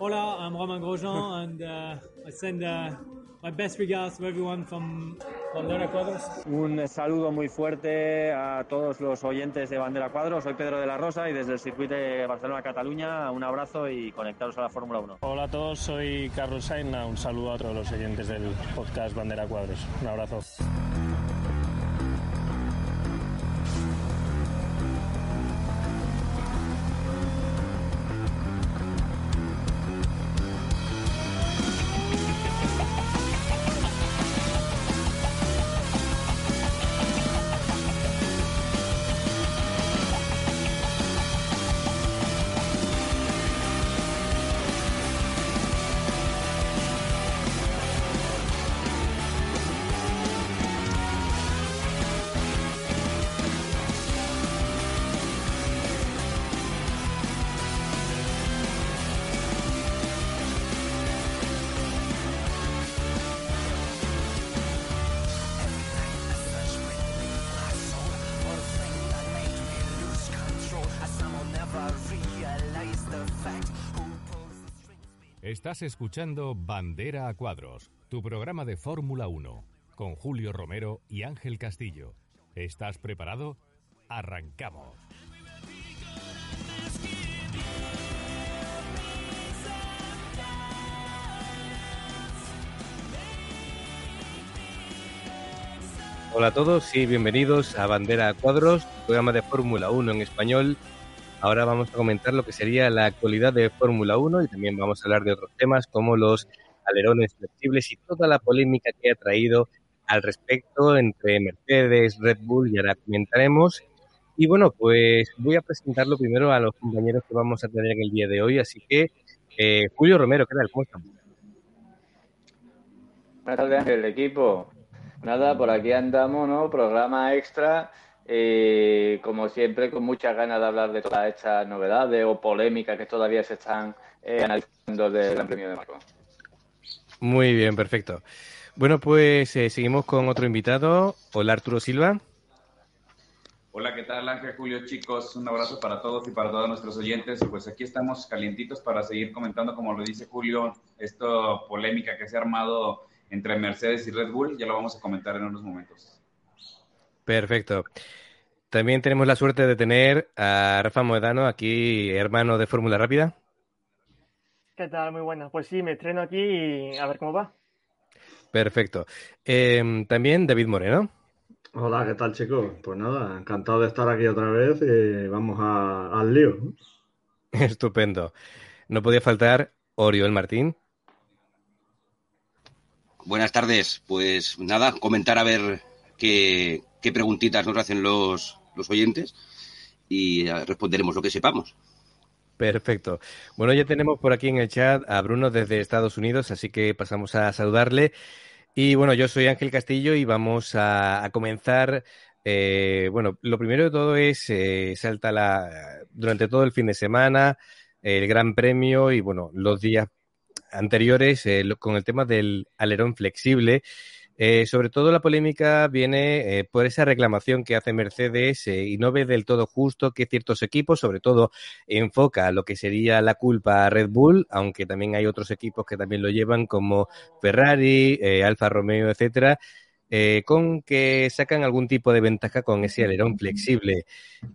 Hola, I'm Romain Grosjean, and uh, I send uh, my best regards to everyone from Bandera Cuadros. Un saludo muy fuerte a todos los oyentes de Bandera Cuadros. Soy Pedro de la Rosa y desde el circuito de Barcelona-Cataluña un abrazo y conectaros a la Fórmula 1. Hola a todos, soy Carlos Sainz. Un saludo a todos los oyentes del podcast Bandera Cuadros. Un abrazo. Estás escuchando Bandera a Cuadros, tu programa de Fórmula 1, con Julio Romero y Ángel Castillo. ¿Estás preparado? Arrancamos. Hola a todos y bienvenidos a Bandera a Cuadros, programa de Fórmula 1 en español Ahora vamos a comentar lo que sería la actualidad de Fórmula 1 y también vamos a hablar de otros temas como los alerones flexibles y toda la polémica que ha traído al respecto entre Mercedes, Red Bull y ahora comentaremos. Y bueno, pues voy a presentarlo primero a los compañeros que vamos a tener en el día de hoy. Así que, eh, Julio Romero, ¿qué tal? ¿Cómo? Buenas tardes, el equipo. Nada, por aquí andamos, ¿no? Programa extra eh, como siempre, con muchas ganas de hablar de todas estas novedades o polémicas que todavía se están eh, analizando del Gran Premio de Marco. Muy bien, perfecto. Bueno, pues eh, seguimos con otro invitado. Hola, Arturo Silva. Hola, ¿qué tal Ángel Julio? Chicos, un abrazo para todos y para todos nuestros oyentes. Pues aquí estamos calientitos para seguir comentando, como lo dice Julio, esta polémica que se ha armado entre Mercedes y Red Bull. Ya lo vamos a comentar en unos momentos. Perfecto. También tenemos la suerte de tener a Rafa Moedano, aquí hermano de Fórmula Rápida. ¿Qué tal? Muy buena. Pues sí, me estreno aquí y a ver cómo va. Perfecto. Em, también David Moreno. Hola, ¿qué tal chicos? Pues nada, encantado de estar aquí otra vez y vamos al lío. Estupendo. No podía faltar Oriol Martín. Buenas tardes. Pues nada, comentar a ver qué, qué preguntitas nos hacen los, los oyentes y eh, responderemos lo que sepamos. Perfecto. Bueno, ya tenemos por aquí en el chat a Bruno desde Estados Unidos, así que pasamos a saludarle. Y bueno, yo soy Ángel Castillo y vamos a, comenzar. Eh, bueno, lo primero de todo es, eh, salta la, durante todo el fin de semana el Gran Premio y bueno, los días anteriores con el tema del alerón flexible. Eh, sobre todo la polémica viene eh, por esa reclamación que hace Mercedes eh, y no ve del todo justo que ciertos equipos, sobre todo, enfoca lo que sería la culpa a Red Bull, aunque también hay otros equipos que también lo llevan como Ferrari, Alfa Romeo, etcétera. Eh, con que sacan algún tipo de ventaja con ese alerón flexible.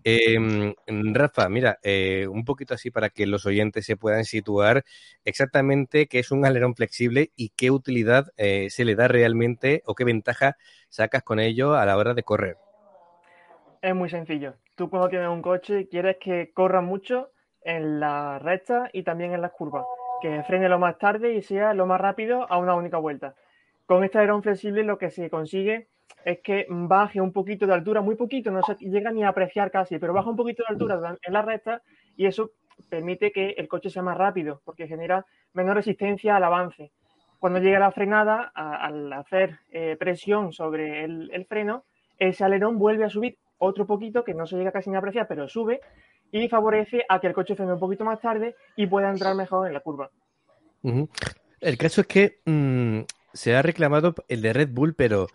Em, Rafa, mira, eh, un poquito así para que los oyentes se puedan situar exactamente qué es un alerón flexible y qué utilidad eh, se le da realmente o qué ventaja sacas con ello a la hora de correr. Es muy sencillo. Tú cuando tienes un coche quieres que corra mucho en la recta y también en las curvas, que frene lo más tarde y sea lo más rápido a una única vuelta. Con este alerón flexible lo que se consigue es que baje un poquito de altura, muy poquito, no se llega ni a apreciar casi, pero baja un poquito de altura en la recta y eso permite que el coche sea más rápido porque genera menor resistencia al avance. Cuando llega la frenada, al hacer eh, presión sobre el, freno, ese alerón vuelve a subir otro poquito, que no se llega casi ni a apreciar, pero sube y favorece a que el coche frene un poquito más tarde y pueda entrar mejor en la curva. El caso es que mm, se ha reclamado el de Red Bull, pero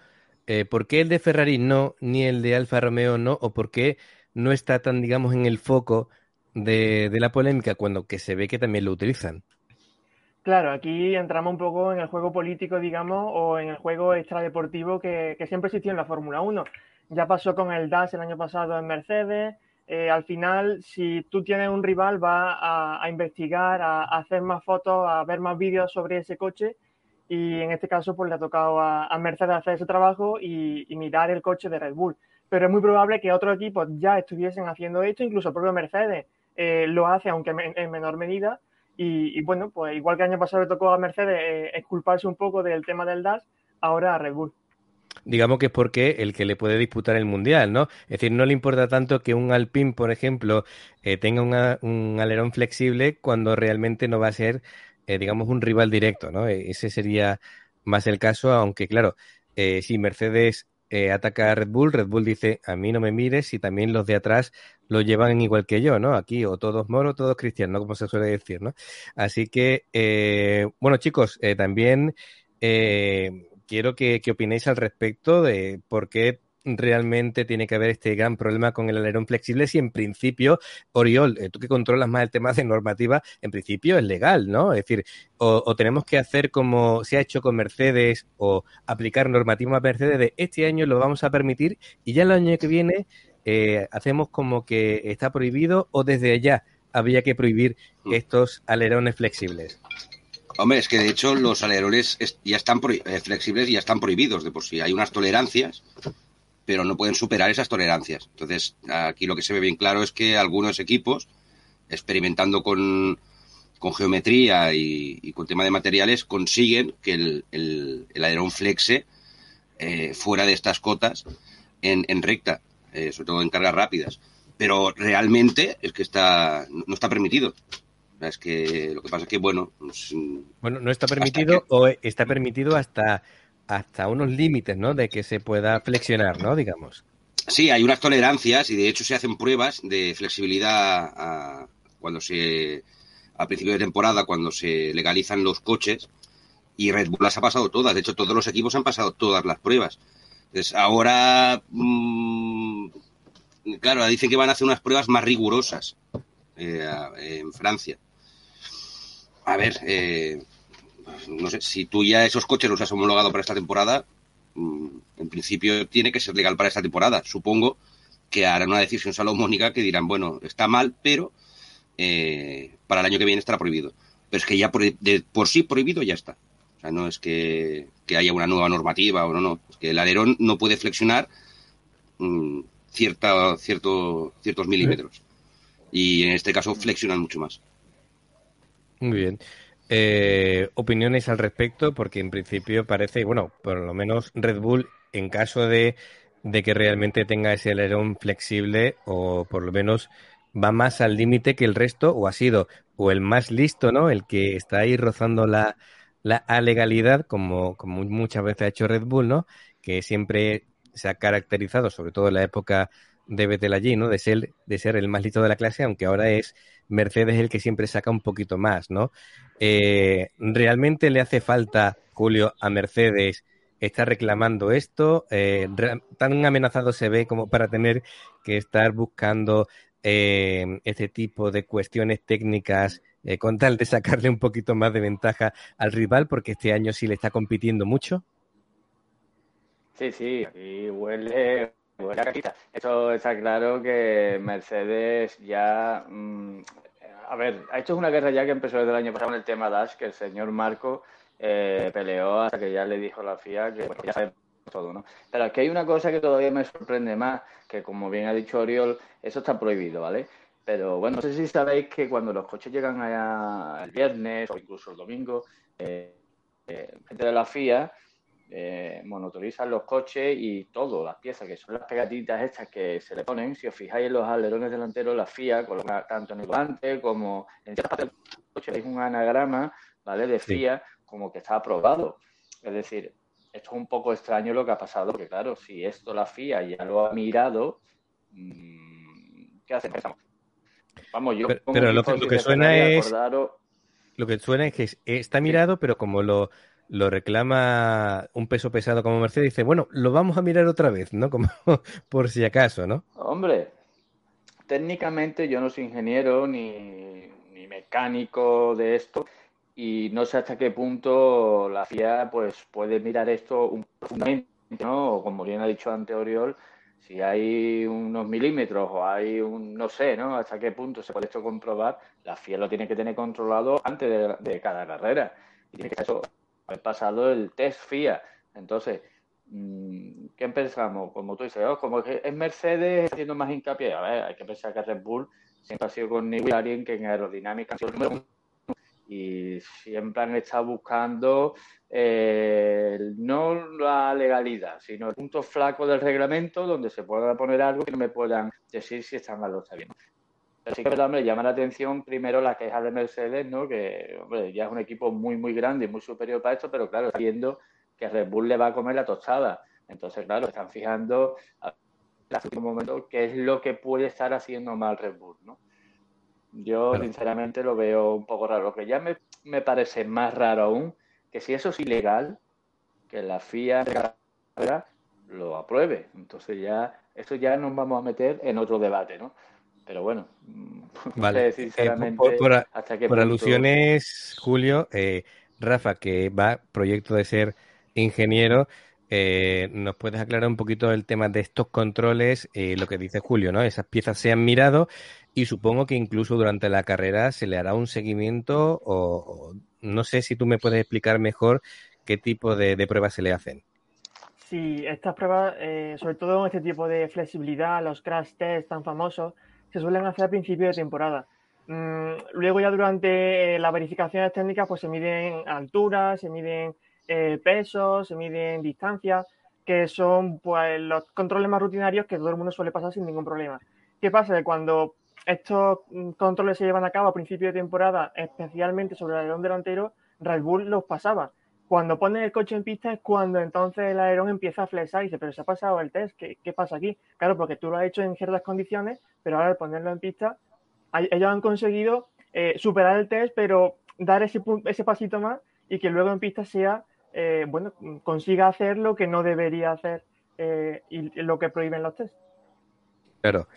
eh, ¿por qué el de Ferrari no, ni el de Alfa Romeo no? ¿O por qué no está tan, digamos, en el foco de, la polémica cuando que se ve que también lo utilizan? Claro, aquí entramos un poco en el juego político, digamos, o en el juego extradeportivo que, que siempre existió en la Fórmula 1. Ya pasó con el DAS el año pasado en Mercedes. Eh, al final, si tú tienes un rival, va a, a investigar, a, a, hacer más fotos, a ver más vídeos sobre ese coche. Y en este caso, pues le ha tocado a, a Mercedes hacer ese trabajo y, mirar el coche de Red Bull. Pero es muy probable que otros equipos ya estuviesen haciendo esto, incluso el propio Mercedes eh, lo hace, aunque en menor medida y, bueno, pues igual que el año pasado le tocó a Mercedes eh, un poco del tema del DAS, ahora a Red Bull. Digamos que es porque el que le puede disputar el mundial, ¿no? Es decir, no le importa tanto que un Alpine, por ejemplo, eh, tenga un alerón flexible cuando realmente no va a ser, eh, digamos, un rival directo, ¿no? E, ese sería más el caso, aunque claro, eh, si Mercedes eh, ataca a Red Bull, Red Bull dice, a mí no me mires y también los de atrás lo llevan igual que yo, ¿no? Aquí o todos moros, todos cristianos, como se suele decir, ¿no? Así que, bueno chicos, también quiero que, que opinéis al respecto de por qué realmente tiene que haber este gran problema con el alerón flexible si en principio, Oriol, eh, tú que controlas más el tema de normativa, en principio es legal, ¿no? Es decir, o, o, tenemos que hacer como se ha hecho con Mercedes o aplicar normativa a Mercedes de este año lo vamos a permitir y ya el año que viene eh, hacemos como que está prohibido o desde allá habría que prohibir estos alerones flexibles. Hombre, es que de hecho los alerones ya están eh, flexibles y ya están prohibidos de por sí. Hay unas tolerancias pero no pueden superar esas tolerancias. Entonces, aquí lo que se ve bien claro es que algunos equipos, experimentando con, con geometría y, y, con tema de materiales, consiguen que el, el, el alerón flexe eh, fuera de estas cotas en, en recta, eh, sobre todo en cargas rápidas. Pero realmente es que está no está permitido. Es que lo que pasa es que, bueno... Pues, bueno, no está permitido que... o está permitido hasta hasta unos límites, ¿no? De que se pueda flexionar, ¿no? Digamos. Sí, hay unas tolerancias y de hecho se hacen pruebas de flexibilidad a, cuando se a principio de temporada cuando se legalizan los coches y Red Bull las ha pasado todas. De hecho, todos los equipos han pasado todas las pruebas. Entonces, ahora, mmm, claro, dicen que van a hacer unas pruebas más rigurosas eh, en Francia. A ver, eh, no sé, si tú ya esos coches los has homologado para esta temporada, en principio tiene que ser legal para esta temporada. Supongo que harán una decisión salomónica que dirán, bueno, está mal, pero eh, para el año que viene estará prohibido. Pero es que ya por, de, por sí prohibido ya está. O sea, no es que, que, haya una nueva normativa o no, no. Es que el alerón no puede flexionar mmm, cierta, cierto, ciertos milímetros. Y en este caso flexionan mucho más. Muy bien. Eh, opiniones al respecto, porque en principio parece, bueno, por lo menos Red Bull, en caso de, de que realmente tenga ese alerón flexible, o por lo menos va más al límite que el resto, o ha sido, o el más listo, ¿no? El que está ahí rozando la, la legalidad, como, como muchas veces ha hecho Red Bull, ¿no? Que siempre se ha caracterizado, sobre todo en la época de Vettel allí, ¿no? De ser, de ser el más listo de la clase, aunque ahora es Mercedes el que siempre saca un poquito más, ¿no? Eh, ¿Realmente le hace falta, Julio, a Mercedes está reclamando esto? Eh, ¿Tan amenazado se ve como para tener que estar buscando eh, este tipo de cuestiones técnicas eh, con tal de sacarle un poquito más de ventaja al rival? Porque este año sí le está compitiendo mucho. Sí, sí, aquí huele, huele a cajita. Eso está claro que Mercedes ya mmm, a ver, ha hecho una guerra ya que empezó desde el año pasado en el tema Dash, que el señor Marco eh, peleó hasta que ya le dijo la FIA que ya sabemos todo, ¿no? Pero aquí hay una cosa que todavía me sorprende más, que como bien ha dicho Oriol, eso está prohibido, ¿vale? Pero bueno, no sé si sabéis que cuando los coches llegan allá el viernes o incluso el domingo, eh, eh, gente de la FIA eh, monotorizan los coches y todo, las piezas que son las pegatitas estas que se le ponen, si os fijáis en los alerones delanteros, la FIA coloca tanto en el volante como en ciertas partes del coche, veis un anagrama, ¿vale? De FIA sí. como que está aprobado. Es decir, esto es un poco extraño lo que ha pasado, porque claro, si esto la FIA ya lo ha mirado, mmm, ¿qué hacemos? Vamos, yo pero, pero lo, que, lo que suena es... Acordaros... Lo que suena es que está mirado, pero como lo lo reclama un peso pesado como Mercedes, dice, bueno, lo vamos a mirar otra vez, ¿no? Como por si acaso, ¿no? Hombre, técnicamente yo no soy ingeniero ni, ni mecánico de esto y no sé hasta qué punto la FIA pues puede mirar esto un profundamente, ¿no? Como bien ha dicho ante Oriol, si hay unos milímetros o hay un, no sé, ¿no? Hasta qué punto se puede esto comprobar, la FIA lo tiene que tener controlado antes de, de cada carrera. Y tiene que eso, haber pasado el test FIA. Entonces, mm, ¿qué pensamos? Como tú dices, oh, como es Mercedes haciendo más hincapié, a ver, hay que pensar que Red Bull siempre ha sido con alguien que en aerodinámica ha sido el número y siempre han estado buscando eh, no la legalidad, sino el punto flaco del reglamento donde se pueda poner algo que no me puedan decir si está mal o está. Sí que me llama la atención primero la queja de Mercedes, ¿no? que hombre, ya es un equipo muy, muy grande y muy superior para esto, pero claro, viendo que Red Bull le va a comer la tostada. Entonces, claro, están fijando a último momento qué es lo que puede estar haciendo mal Red Bull, ¿no? Yo, sinceramente, lo veo un poco raro. Lo que ya me, parece más raro aún, que si eso es ilegal, que la FIA lo apruebe. Entonces ya, eso ya nos vamos a meter en otro debate, ¿no? Pero bueno, vale. sinceramente, por, alusiones, Julio, eh, Rafa, que va proyecto de ser ingeniero, eh, ¿Nos puedes aclarar un poquito el tema de estos controles? Eh, lo que dice Julio, ¿no? Esas piezas se han mirado y supongo que incluso durante la carrera se le hará un seguimiento o, no sé si tú me puedes explicar mejor qué tipo de, pruebas se le hacen. Sí, estas pruebas, eh, sobre todo en este tipo de flexibilidad, los crash tests tan famosos, se suelen hacer a principio de temporada. Mm, luego ya durante las verificaciones técnicas pues se miden alturas, se miden eh, pesos, se miden distancias, que son pues, los controles más rutinarios que todo el mundo suele pasar sin ningún problema. ¿Qué pasa? Cuando estos mm, controles se llevan a cabo a principio de temporada, especialmente sobre el alerón delantero, Red Bull los pasaba. Cuando ponen el coche en pista es cuando entonces el alerón empieza a flexar y dice, pero se ha pasado el test, ¿qué, pasa aquí? Claro, porque tú lo has hecho en ciertas condiciones, pero ahora al ponerlo en pista, ellos han conseguido eh, superar el test, pero dar ese, ese pasito más y que luego en pista sea eh, bueno, consiga hacer lo que no debería hacer eh, y lo que prohíben los test. Claro.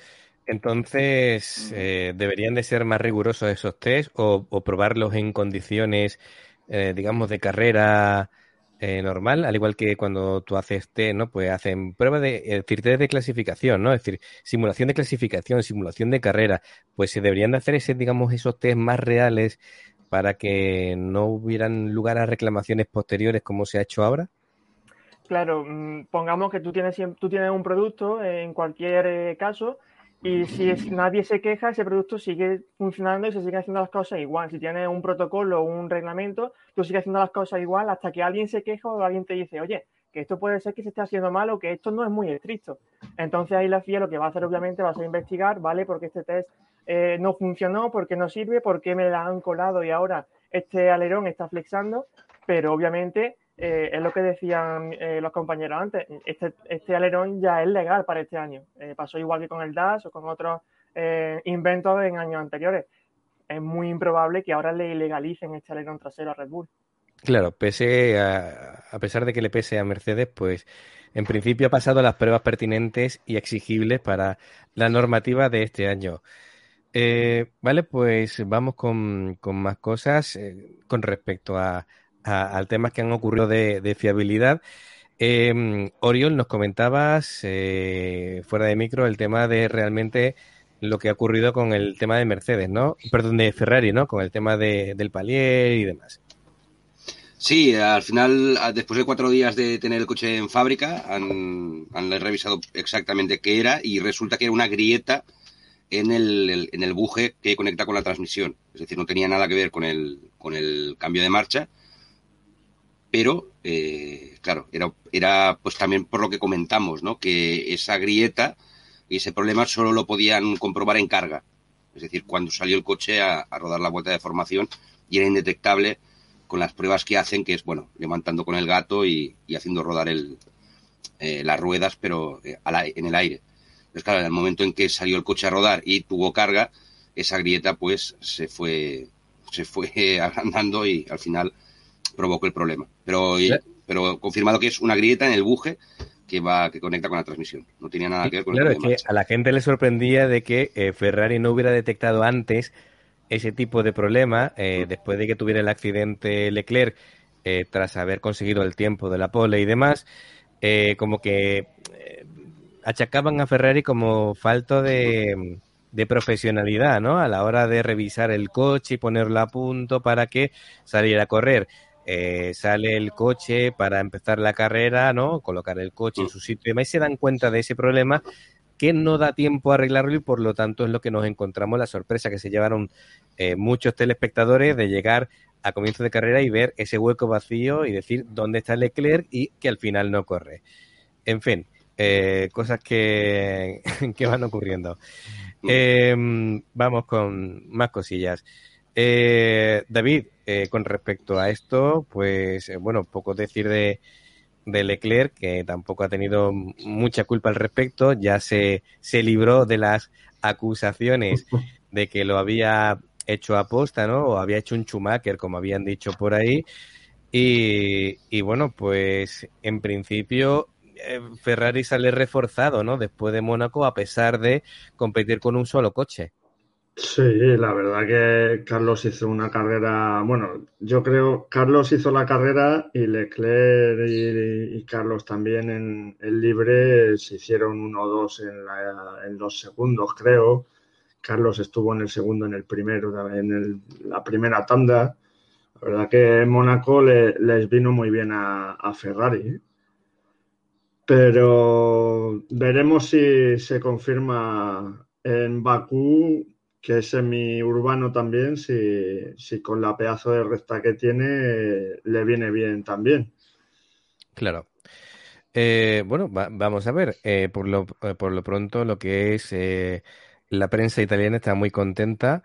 Entonces, eh, ¿deberían de ser más rigurosos esos test o, probarlos en condiciones, digamos, de carrera normal? Al igual que cuando tú haces test, ¿no? Pues hacen pruebas de, es test de clasificación, ¿no? Es decir, simulación de clasificación, simulación de carrera. Pues se deberían de hacer ese, digamos, esos test más reales para que no hubieran lugar a reclamaciones posteriores como se ha hecho ahora? Claro, mm, pongamos que tú tienes, tú tienes un producto en cualquier eh, caso y si nadie se queja, ese producto sigue funcionando y se siguen haciendo las cosas igual. Si tienes un protocolo o un reglamento, tú sigues haciendo las cosas igual hasta que alguien se queja o alguien te dice, oye, que esto puede ser que se esté haciendo mal o que esto no es muy estricto. Entonces ahí la FIA lo que va a hacer obviamente va a ser investigar, ¿vale? Porque este test eh, no funcionó, porque no sirve, porque me la han colado y ahora este alerón está flexando, pero obviamente eh, es lo que decían eh, los compañeros antes, este, este, alerón ya es legal para este año. pasó igual que con el DAS o con otros inventos en años anteriores. Es muy improbable que ahora le ilegalicen este alerón trasero a Red Bull. Claro, pese a, a pesar de que le pese a Mercedes, pues en principio ha pasado las pruebas pertinentes y exigibles para la normativa de este año. Eh, vale, pues vamos con, más cosas eh, con respecto a, al tema que han ocurrido de, fiabilidad. Em, Oriol, nos comentabas eh, fuera de micro el tema de realmente lo que ha ocurrido con el tema de Mercedes, ¿no? Perdón, de Ferrari, ¿no? Con el tema de, del palier y demás. Sí, al final, después de cuatro días de tener el coche en fábrica, han, han revisado exactamente qué era y resulta que era una grieta en el, en el buje que conecta con la transmisión. Es decir, no tenía nada que ver con el, con el cambio de marcha, pero, eh, claro, era, era pues también por lo que comentamos, ¿no? Que esa grieta y ese problema solo lo podían comprobar en carga. Es decir, cuando salió el coche a, rodar la vuelta de formación y era indetectable con las pruebas que hacen, que es, bueno, levantando con el gato y, haciendo rodar eh, las ruedas, pero eh, en el aire. Pues claro, en el momento en que salió el coche a rodar y tuvo carga, esa grieta pues se fue, se fue agrandando y al final provocó el problema. Pero, pero confirmado que es una grieta en el buje que va que conecta con la transmisión. No tenía nada que ver con claro, es que a la gente le sorprendía de que eh, Ferrari no hubiera detectado antes ese tipo de problema, eh, después de que tuviera el accidente Leclerc, eh, tras haber conseguido el tiempo de la pole y demás, como que achacaban a Ferrari como falta de, de, profesionalidad, ¿no? A la hora de revisar el coche y ponerlo a punto para que saliera a correr. Sale el coche para empezar la carrera, ¿no? Colocar el coche en su sitio y demás, y se dan cuenta de ese problema que no da tiempo a arreglarlo y por lo tanto es lo que nos encontramos la sorpresa que se llevaron eh, muchos telespectadores de llegar a comienzo de carrera y ver ese hueco vacío y decir dónde está Leclerc y que al final no corre. En fin, eh, cosas que, que, van ocurriendo. Em, vamos con más cosillas. Eh, David, con respecto a esto, pues bueno, poco decir de, de Leclerc, que tampoco ha tenido mucha culpa al respecto, ya se, se libró de las acusaciones de que lo había hecho aposta, ¿no? O había hecho un Schumacher, como habían dicho por ahí. Y, y bueno, pues en principio eh, Ferrari sale reforzado, ¿no? Después de Mónaco, a pesar de competir con un solo coche. Sí, la verdad que Carlos hizo una carrera, bueno, yo creo Carlos hizo la carrera y Leclerc y, Carlos también en el libre se hicieron uno o dos en, los segundos, creo. Carlos estuvo en el segundo, en el primero, en la primera tanda. La verdad que en Mónaco les vino muy bien a, a Ferrari. ¿eh? Pero veremos si se confirma en Bakú que es semi-urbano también, si, si, con la pedazo de recta que tiene le viene bien también. Claro. Eh, bueno, vamos a ver. Eh, por, lo, eh, por lo pronto, lo que es la prensa italiana está muy contenta.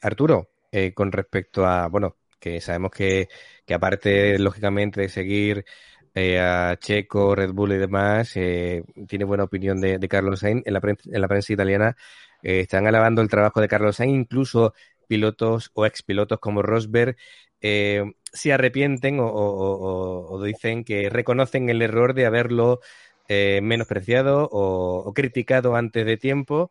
Arturo, con respecto a, bueno, que sabemos que, que aparte, lógicamente, de seguir a Checo, Red Bull y demás, tiene buena opinión de, de Carlos Sainz. En la, en la prensa italiana eh, están alabando el trabajo de Carlos Sainz, incluso pilotos o expilotos como Rosberg eh, se arrepienten o, dicen que reconocen el error de haberlo eh, menospreciado o, criticado antes de tiempo.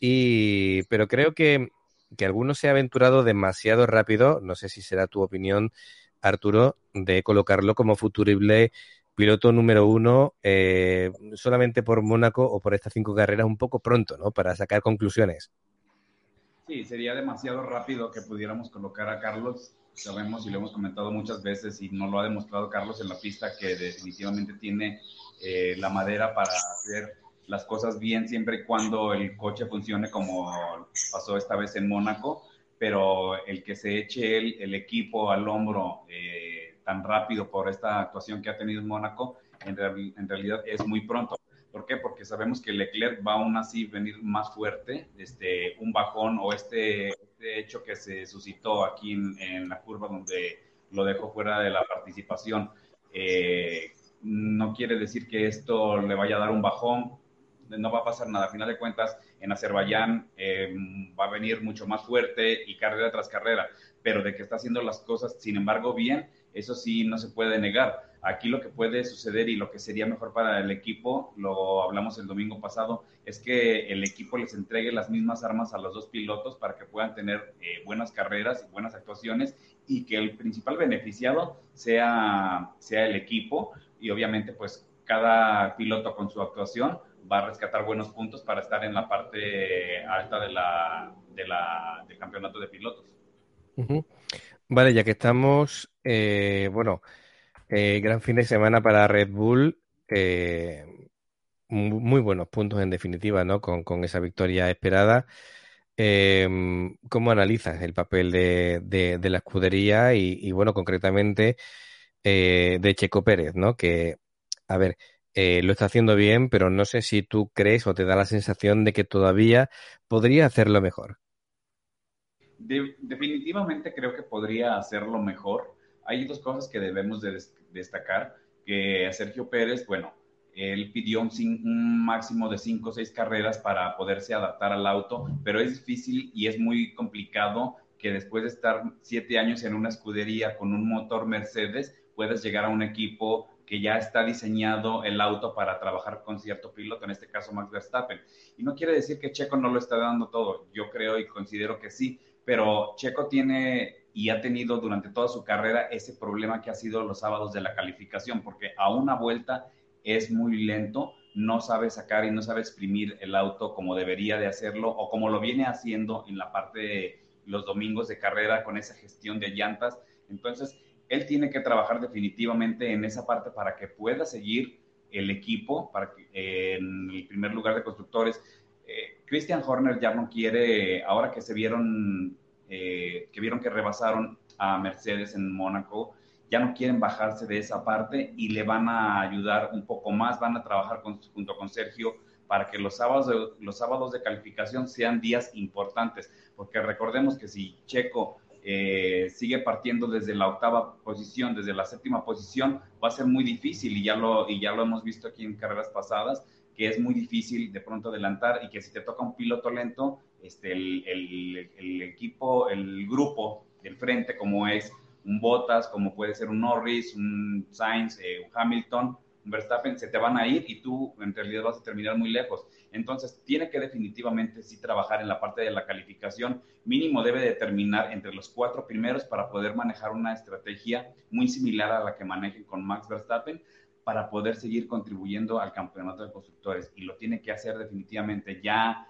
Y, pero creo que, que alguno se ha aventurado demasiado rápido, no sé si será tu opinión, Arturo, de colocarlo como futurible piloto número uno eh, solamente por Mónaco o por estas cinco carreras un poco pronto, ¿no? Para sacar conclusiones. Sí, sería demasiado rápido que pudiéramos colocar a Carlos. Sabemos y lo hemos comentado muchas veces y no lo ha demostrado Carlos en la pista que definitivamente tiene eh, la madera para hacer las cosas bien siempre y cuando el coche funcione como pasó esta vez en Mónaco, pero el que se eche el, equipo al hombro eh, tan rápido por esta actuación que ha tenido en Mónaco, en, en, realidad es muy pronto. ¿Por qué? Porque sabemos que Leclerc va aún así venir más fuerte, este, un bajón o este, este hecho que se suscitó aquí en, la curva donde lo dejó fuera de la participación. Eh, no quiere decir que esto le vaya a dar un bajón, no va a pasar nada. A final de cuentas, en Azerbaiyán eh, va a venir mucho más fuerte y carrera tras carrera, pero de que está haciendo las cosas, sin embargo, bien, eso sí no se puede negar. Aquí lo que puede suceder y lo que sería mejor para el equipo, lo hablamos el domingo pasado, es que el equipo les entregue las mismas armas a los dos pilotos para que puedan tener eh, buenas carreras y buenas actuaciones y que el principal beneficiado sea, sea el equipo y obviamente pues cada piloto con su actuación va a rescatar buenos puntos para estar en la parte alta de la, de la, del campeonato de pilotos. Vale, ya que estamos, eh, bueno, eh, gran fin de semana para Red Bull. Eh, muy buenos puntos en definitiva, ¿no? Con, esa victoria esperada. ¿Cómo analizas el papel de, de, la escudería y, bueno, concretamente de Checo Pérez, ¿no? Que, a ver, lo está haciendo bien, pero no sé si tú crees o te da la sensación de que todavía podría hacerlo mejor definitivamente creo que podría hacerlo mejor. Hay dos cosas que debemos de destacar, que Sergio Pérez, bueno, él pidió un, un máximo de cinco o seis carreras para poderse adaptar al auto, pero es difícil y es muy complicado que después de estar siete años en una escudería con un motor Mercedes, puedas llegar a un equipo que ya está diseñado el auto para trabajar con cierto piloto, en este caso Max Verstappen. Y no quiere decir que Checo no lo está dando todo, yo creo y considero que sí, pero Checo tiene y ha tenido durante toda su carrera ese problema que ha sido los sábados de la calificación, porque a una vuelta es muy lento, no sabe sacar y no sabe exprimir el auto como debería de hacerlo o como lo viene haciendo en la parte de los domingos de carrera con esa gestión de llantas. Entonces, él tiene que trabajar definitivamente en esa parte para que pueda seguir el equipo para que, en el primer lugar de constructores. Eh, Christian Horner ya no quiere, ahora que se vieron, eh, que vieron que rebasaron a Mercedes en Mónaco, ya no quieren bajarse de esa parte y le van a ayudar un poco más, van a trabajar junto con Sergio para que los sábados, de, los sábados de calificación sean días importantes, porque recordemos que si Checo eh, sigue partiendo desde la octava posición, desde la séptima posición, va a ser muy difícil y ya lo, y ya lo hemos visto aquí en carreras pasadas, que es muy difícil de pronto adelantar y que si te toca un piloto lento, este, el, el, equipo, el grupo del frente, como es un Bottas, como puede ser un Norris, un Sainz, eh, un Hamilton, un Verstappen, se te van a ir y tú en realidad vas a terminar muy lejos. Entonces, tiene que definitivamente sí trabajar en la parte de la calificación. Mínimo debe de terminar entre los cuatro primeros para poder manejar una estrategia muy similar a la que manejen con Max Verstappen para poder seguir contribuyendo al campeonato de constructores. Y lo tiene que hacer definitivamente. Ya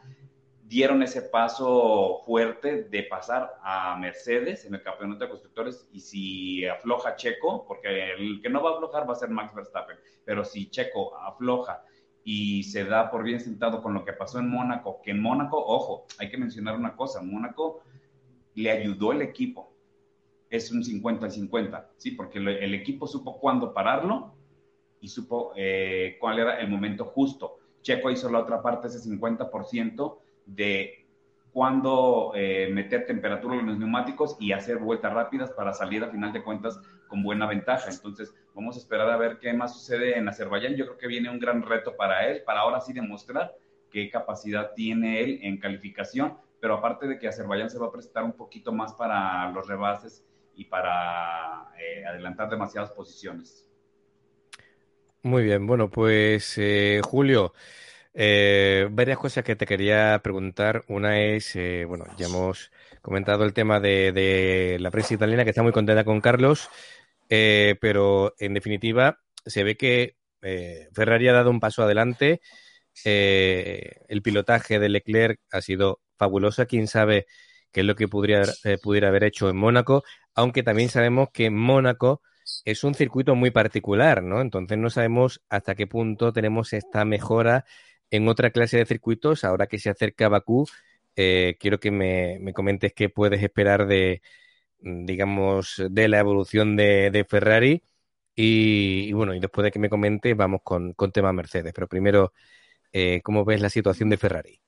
dieron ese paso fuerte de pasar a Mercedes en el campeonato de constructores y si afloja Checo, porque el que no va a aflojar va a ser Max Verstappen, pero si Checo afloja y se da por bien sentado con lo que pasó en Mónaco, que en Mónaco, ojo, hay que mencionar una cosa, Mónaco le ayudó el equipo, es un 50 50, ¿sí? Porque el equipo supo cuándo pararlo y supo eh, cuál era el momento justo. Checo hizo la otra parte, ese 50% de cuándo eh, meter temperatura en los neumáticos y hacer vueltas rápidas para salir a final de cuentas con buena ventaja. Entonces, vamos a esperar a ver qué más sucede en Azerbaiyán. Yo creo que viene un gran reto para él, para ahora sí demostrar qué capacidad tiene él en calificación, pero aparte de que Azerbaiyán se va a prestar un poquito más para los rebases y para eh, adelantar demasiadas posiciones. Muy bien, bueno, pues eh, Julio, eh, varias cosas que te quería preguntar. Una es, eh, bueno, ya hemos comentado el tema de, la prensa italiana que está muy contenta con Carlos, eh, pero en definitiva se ve que Ferrari ha dado un paso adelante. el pilotaje de Leclerc ha sido fabuloso. Quién sabe qué es lo que pudiera, pudiera haber hecho en Mónaco, aunque también sabemos que Mónaco es un circuito muy particular, ¿no? Entonces no sabemos hasta qué punto tenemos esta mejora en otra clase de circuitos, ahora que se acerca Bakú, eh, quiero que me, comentes qué puedes esperar de, mm, digamos, de la evolución de, Ferrari. Y, bueno, y después de que me comentes, vamos con, con tema Mercedes. Pero primero, eh, ¿cómo ves la situación de Ferrari?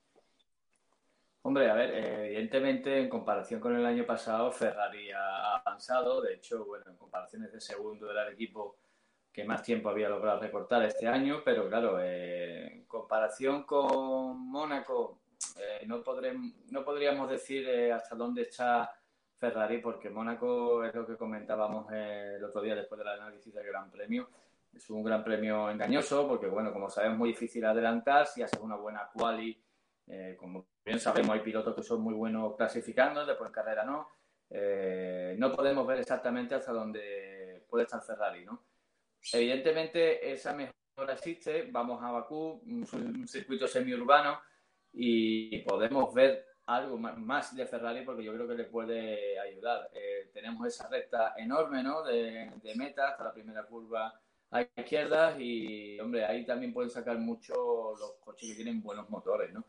Hombre, a ver, evidentemente en comparación con el año pasado, Ferrari ha avanzado. De hecho, bueno, en comparaciones de segundo del equipo que más tiempo había logrado recortar este año, pero claro, eh, en comparación con Mónaco, eh, no, no podríamos decir eh, hasta dónde está Ferrari, porque Mónaco es lo que comentábamos el otro día después del análisis del Gran Premio. Es un gran premio engañoso, porque bueno, como sabemos, es muy difícil adelantar si haces una buena quali. Como bien sabemos, hay pilotos que son muy buenos clasificando, después en carrera no. no podemos ver exactamente hasta dónde puede estar Ferrari, ¿no? Evidentemente, esa mejora existe. Vamos a Bakú, un circuito semiurbano, y podemos ver algo más de Ferrari porque yo creo que le puede ayudar. Eh, tenemos esa recta enorme ¿no? de, meta hasta la primera curva a izquierda y, hombre, ahí también pueden sacar mucho los coches que tienen buenos motores, ¿no?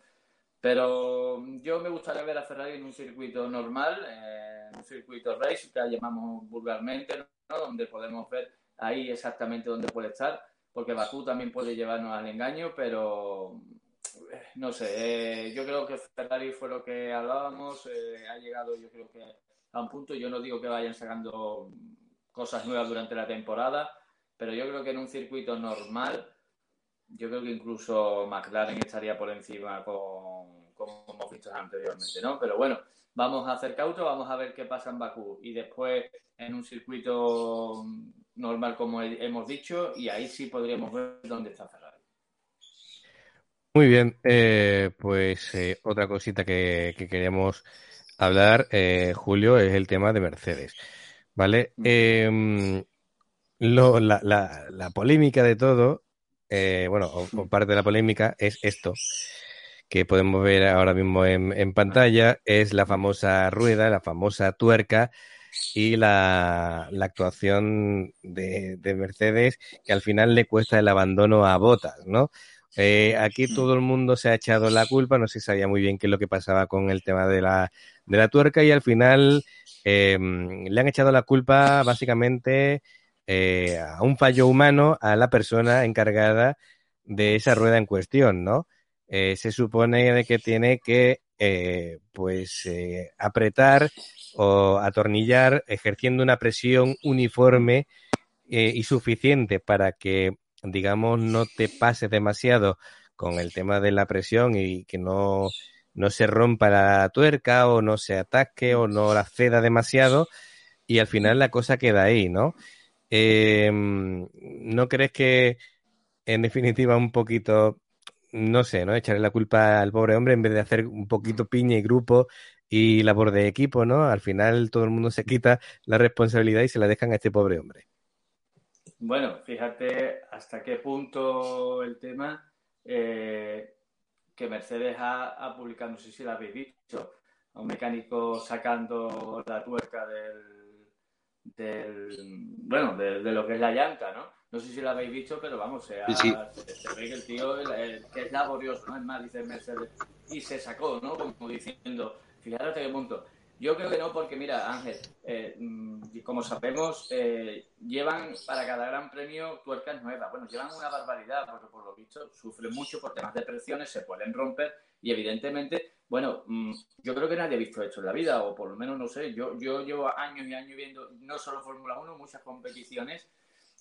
Pero yo me gustaría ver a Ferrari en un circuito normal, en un circuito race, que llamamos vulgarmente, donde podemos ver ahí exactamente donde puede estar, porque Bakú también puede llevarnos al engaño, pero eh, no sé, eh, yo creo que Ferrari fue lo que hablábamos, eh, ha llegado yo creo que a un punto, yo no digo que vayan sacando cosas nuevas durante la temporada, pero yo creo que en un circuito normal, yo creo que incluso McLaren estaría por encima con, hemos visto anteriormente, ¿no? Pero bueno, vamos a hacer cauto, vamos a ver qué pasa en Bakú y después en un circuito normal como hemos dicho y ahí sí podríamos ver dónde está Ferrari. Muy bien, eh, pues eh, otra cosita que, queríamos hablar, eh, Julio, es el tema de Mercedes, ¿vale? Em, la, la, polémica de todo, bueno, o, parte de la polémica es esto, que podemos ver ahora mismo en, pantalla, es la famosa rueda, la famosa tuerca y la, actuación de, Mercedes, que al final le cuesta el abandono a Botas, ¿no? Eh, aquí mm. todo el mundo se ha echado la culpa, no se sabía muy bien qué es lo que pasaba con el tema de la, de la tuerca y al final em, le han echado la culpa básicamente eh, a un fallo humano a la persona encargada de esa rueda en cuestión, ¿no? Eh, se supone de que tiene que eh, pues eh, apretar o atornillar ejerciendo una presión uniforme y suficiente para que digamos no te pases demasiado con el tema de la presión y que no, no se rompa la tuerca o no se ataque o no la ceda demasiado y al final la cosa queda ahí, ¿no? ¿No crees que en definitiva un poquito no sé, ¿no? Echarle la culpa al pobre hombre en vez de hacer un poquito piña y grupo y labor de equipo, ¿no? Al final todo el mundo se quita la responsabilidad y se la dejan a este pobre hombre. Bueno, fíjate hasta qué punto el tema eh, que Mercedes ha, publicado, no sé si lo habéis visto, a un mecánico sacando la tuerca del, del bueno, de, de, lo que es la llanta, ¿no? No sé si lo habéis visto, pero vamos, se, ve que el tío que es laborioso, ¿no? Es más, dice Mercedes, y se sacó, ¿no? Como diciendo, fíjate qué punto. Yo creo que no, porque mira, Ángel, eh, mm, como sabemos, eh, llevan para cada gran premio tuercas nuevas. Bueno, llevan una barbaridad, porque por lo visto sufren mucho por temas de presiones, se pueden romper y evidentemente, bueno, mm, yo creo que nadie ha visto esto en la vida, o por lo menos no sé, yo, yo llevo años y años viendo no solo Fórmula 1, muchas competiciones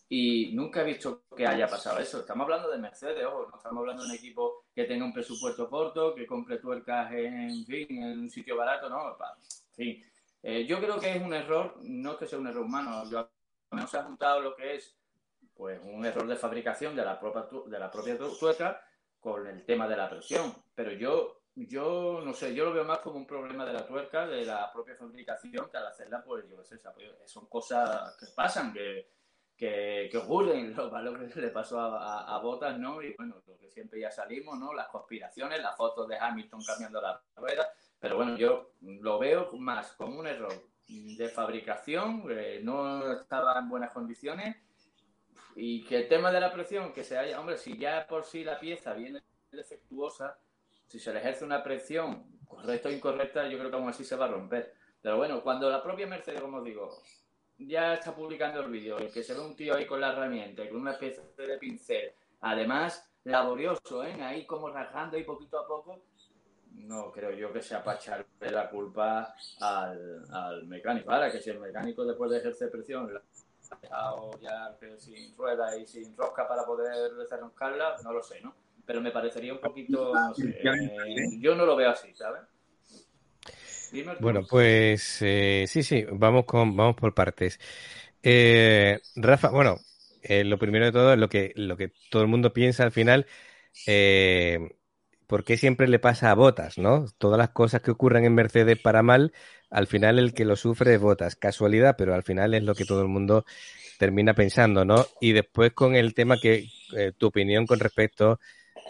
y nunca he visto que haya pasado eso. Estamos hablando de Mercedes, ojo, no estamos hablando de un equipo que tenga un presupuesto corto, que compre tuercas en, fin, en un sitio barato, no. fin. Eh, yo creo que es un error, no es que sea un error humano, yo se ha juntado lo que es pues un error de fabricación de la propia, de la propia tuerca con el tema de la presión. Pero yo, yo no sé, yo lo veo más como un problema de la tuerca, de la propia fabricación, que al hacerla, pues yo qué sé, son cosas que pasan, que que, que ocurren, los valores que le pasó a, a, Botas, ¿no? Y bueno, lo que siempre ya salimos, ¿no? Las conspiraciones, las fotos de Hamilton cambiando la rueda, pero bueno, yo lo veo más como un error de fabricación, eh, no estaba en buenas condiciones y que el tema de la presión, que se haya, hombre, si ya por sí la pieza viene defectuosa, si se le ejerce una presión correcta o incorrecta, yo creo que aún así se va a romper. Pero bueno, cuando la propia Mercedes, como digo, ya está publicando el vídeo, el que se ve un tío ahí con la herramienta, con una especie de pincel, además laborioso, ¿eh? ahí como rajando y poquito a poco, no creo yo que sea para echarle la culpa al, mecánico. Ahora que si el mecánico después de ejercer presión la ha dejado ya sin rueda y sin rosca para poder desarrollarla, no lo sé, ¿no? Pero me parecería un poquito, no sé, eh, yo no lo veo así, ¿sabes? Bueno, pues eh, sí, sí, vamos con, vamos por partes. Eh, Rafa, bueno, eh, lo primero de todo es lo que, lo que todo el mundo piensa al final. ¿Por qué siempre le pasa a Botas, no? Todas las cosas que ocurren en Mercedes para mal, al final el que lo sufre es Botas. Casualidad, pero al final es lo que todo el mundo termina pensando, ¿no? Y después con el tema que, tu opinión con respecto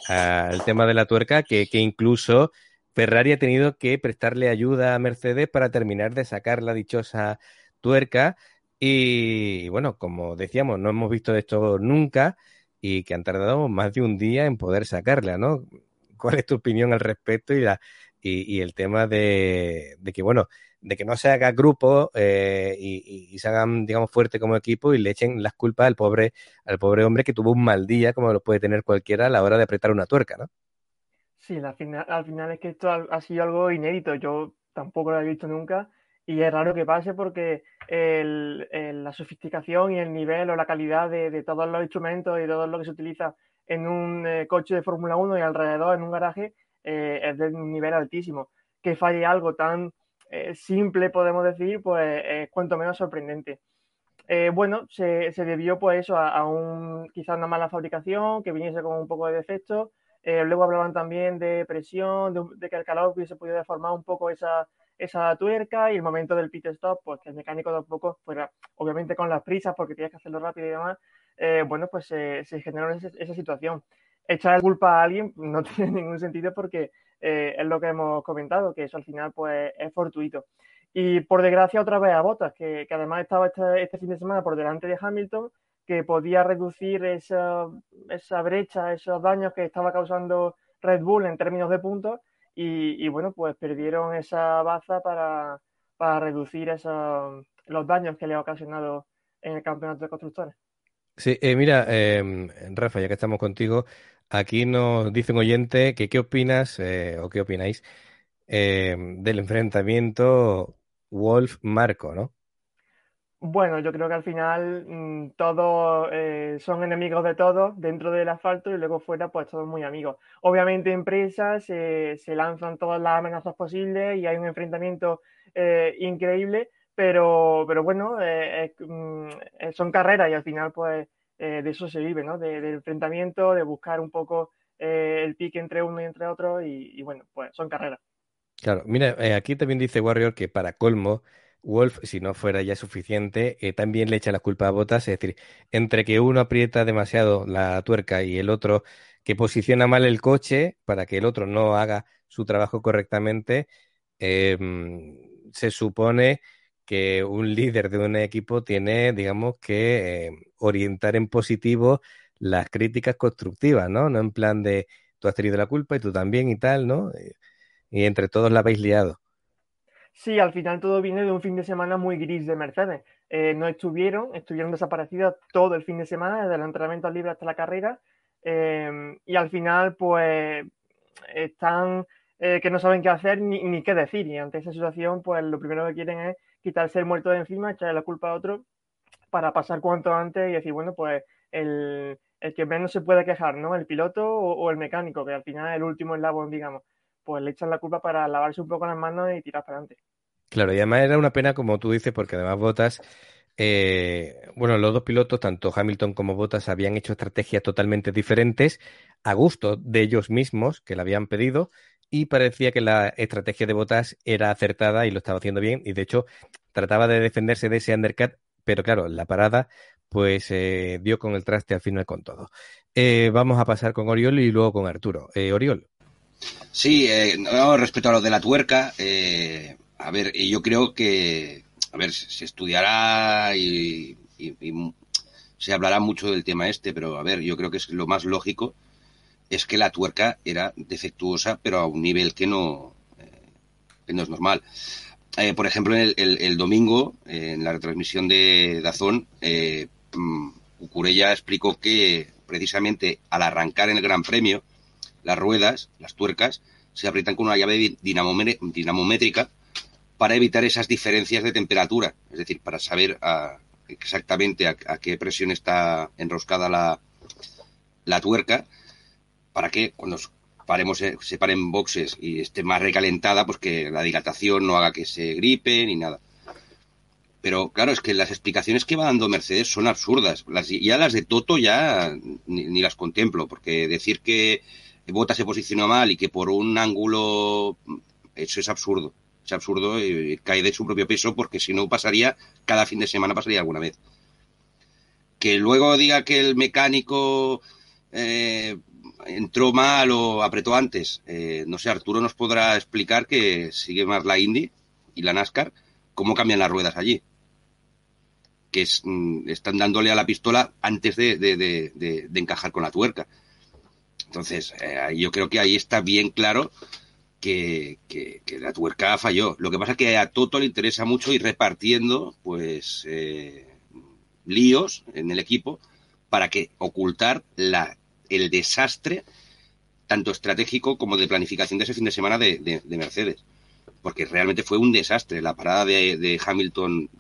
al tema de la tuerca, que, que incluso Ferrari ha tenido que prestarle ayuda a Mercedes para terminar de sacar la dichosa tuerca. Y bueno, como decíamos, no hemos visto esto nunca y que han tardado más de un día en poder sacarla, ¿no? ¿Cuál es tu opinión al respecto y, la, y, el tema de, que, bueno, de que no se haga grupo eh, y, se hagan, digamos, fuerte como equipo y le echen las culpas al pobre, al pobre hombre que tuvo un mal día, como lo puede tener cualquiera a la hora de apretar una tuerca, ¿no? Sí, al final, al final es que esto ha, sido algo inédito. Yo tampoco lo he visto nunca y es raro que pase porque la sofisticación y el nivel o la calidad de, todos los instrumentos y todo lo que se utiliza en un eh, coche de Fórmula 1 y alrededor en un garaje eh, es de un nivel altísimo. Que falle algo tan simple, podemos decir, pues es cuanto menos sorprendente. bueno, se, debió pues eso a, un quizás una mala fabricación, que viniese con un poco de defecto. luego hablaban también de presión, de, que el calor hubiese podido deformar un poco esa, esa tuerca y el momento del pit stop, pues que el mecánico tampoco fuera, obviamente con las prisas porque tienes que hacerlo rápido y demás, eh, bueno, pues se generó esa, situación. Echar culpa a alguien no tiene ningún sentido porque eh, es lo que hemos comentado, que eso al final pues es fortuito. Y por desgracia otra vez a Bottas, que, que además estaba este, este, fin de semana por delante de Hamilton, que podía reducir esa, esa brecha, esos daños que estaba causando Red Bull en términos de puntos y, bueno, pues perdieron esa baza para, reducir los daños que le ha ocasionado en el campeonato de constructores. Sí, eh, mira, em, Rafa, ya que estamos contigo, aquí nos dice un oyente que qué opinas eh, o qué opináis em, del enfrentamiento Wolf-Marco, ¿no? Bueno, yo creo que al final mm, todos eh, son enemigos de todos dentro del asfalto y luego fuera pues todos muy amigos. Obviamente en presa se, lanzan todas las amenazas posibles y hay un enfrentamiento eh, increíble, pero, pero bueno, eh, mm, son carreras y al final pues de eso se vive, ¿no? De, enfrentamiento, de buscar un poco el pique entre uno y entre otro y, y bueno, pues son carreras. Claro, mira, aquí también dice Warrior que para colmo Wolf, si no fuera ya suficiente, eh, también le echa la culpa a Botas, es decir, entre que uno aprieta demasiado la tuerca y el otro que posiciona mal el coche para que el otro no haga su trabajo correctamente, em, se supone que un líder de un equipo tiene, digamos, que em, orientar en positivo las críticas constructivas, ¿no? No en plan de tú has tenido la culpa y tú también y tal, ¿no? Eh, y entre todos la habéis liado. Sí, al final todo viene de un fin de semana muy gris de Mercedes. Eh, no estuvieron, estuvieron desaparecidos todo el fin de semana, desde el entrenamiento libre hasta la carrera. Eh, y al final, pues, están eh, que no saben qué hacer ni, qué decir. Y ante esa situación, pues, lo primero que quieren es quitarse el muerto de encima, echarle la culpa a otro para pasar cuanto antes y decir, bueno, pues, el, que menos se puede quejar, ¿no? El piloto o, el mecánico, que al final es el último eslabón, digamos pues le echan la culpa para lavarse un poco las manos y tirar para adelante. Claro, y además era una pena, como tú dices, porque además Botas, eh, bueno, los dos pilotos, tanto Hamilton como Botas, habían hecho estrategias totalmente diferentes a gusto de ellos mismos, que le habían pedido, y parecía que la estrategia de Botas era acertada y lo estaba haciendo bien, y de hecho trataba de defenderse de ese undercut, pero claro, la parada pues eh, dio con el traste al final con todo. Eh, vamos a pasar con Oriol y luego con Arturo. Oriol. Sí, eh, respecto a lo de la tuerca, eh, a ver, yo creo que, a ver, se estudiará y, se hablará mucho del tema este, pero a ver, yo creo que es lo más lógico es que la tuerca era defectuosa, pero a un nivel que no, eh, no es normal. Eh, por ejemplo, el, el, domingo, en la retransmisión de Dazón, eh, mm, explicó que precisamente al arrancar en el Gran Premio, las ruedas, las tuercas, se aprietan con una llave dinamométrica para evitar esas diferencias de temperatura, es decir, para saber ah, exactamente a, qué presión está enroscada la, la tuerca, para que cuando paremos, eh, se paren boxes y esté más recalentada, pues que la dilatación no haga que se gripe ni nada. Pero claro, es que las explicaciones que va dando Mercedes son absurdas. Las, ya las de Toto ya ni las contemplo, porque decir que Bota se posicionó mal y que por un ángulo, eso es absurdo. Es absurdo y cae de su propio peso porque si no pasaría, cada fin de semana pasaría alguna vez. Que luego diga que el mecánico eh, entró mal o apretó antes. Eh, no sé, Arturo nos podrá explicar que sigue más la Indy y la NASCAR, cómo cambian las ruedas allí. Que mm, están dándole a la pistola antes de encajar con la tuerca. Entonces, eh, yo creo que ahí está bien claro que, la tuerca falló. Lo que pasa es que a Toto le interesa mucho ir repartiendo, pues, eh, líos en el equipo para que ocultar la, el desastre tanto estratégico como de planificación de ese fin de semana de, Mercedes. Porque realmente fue un desastre. La parada de, de Hamilton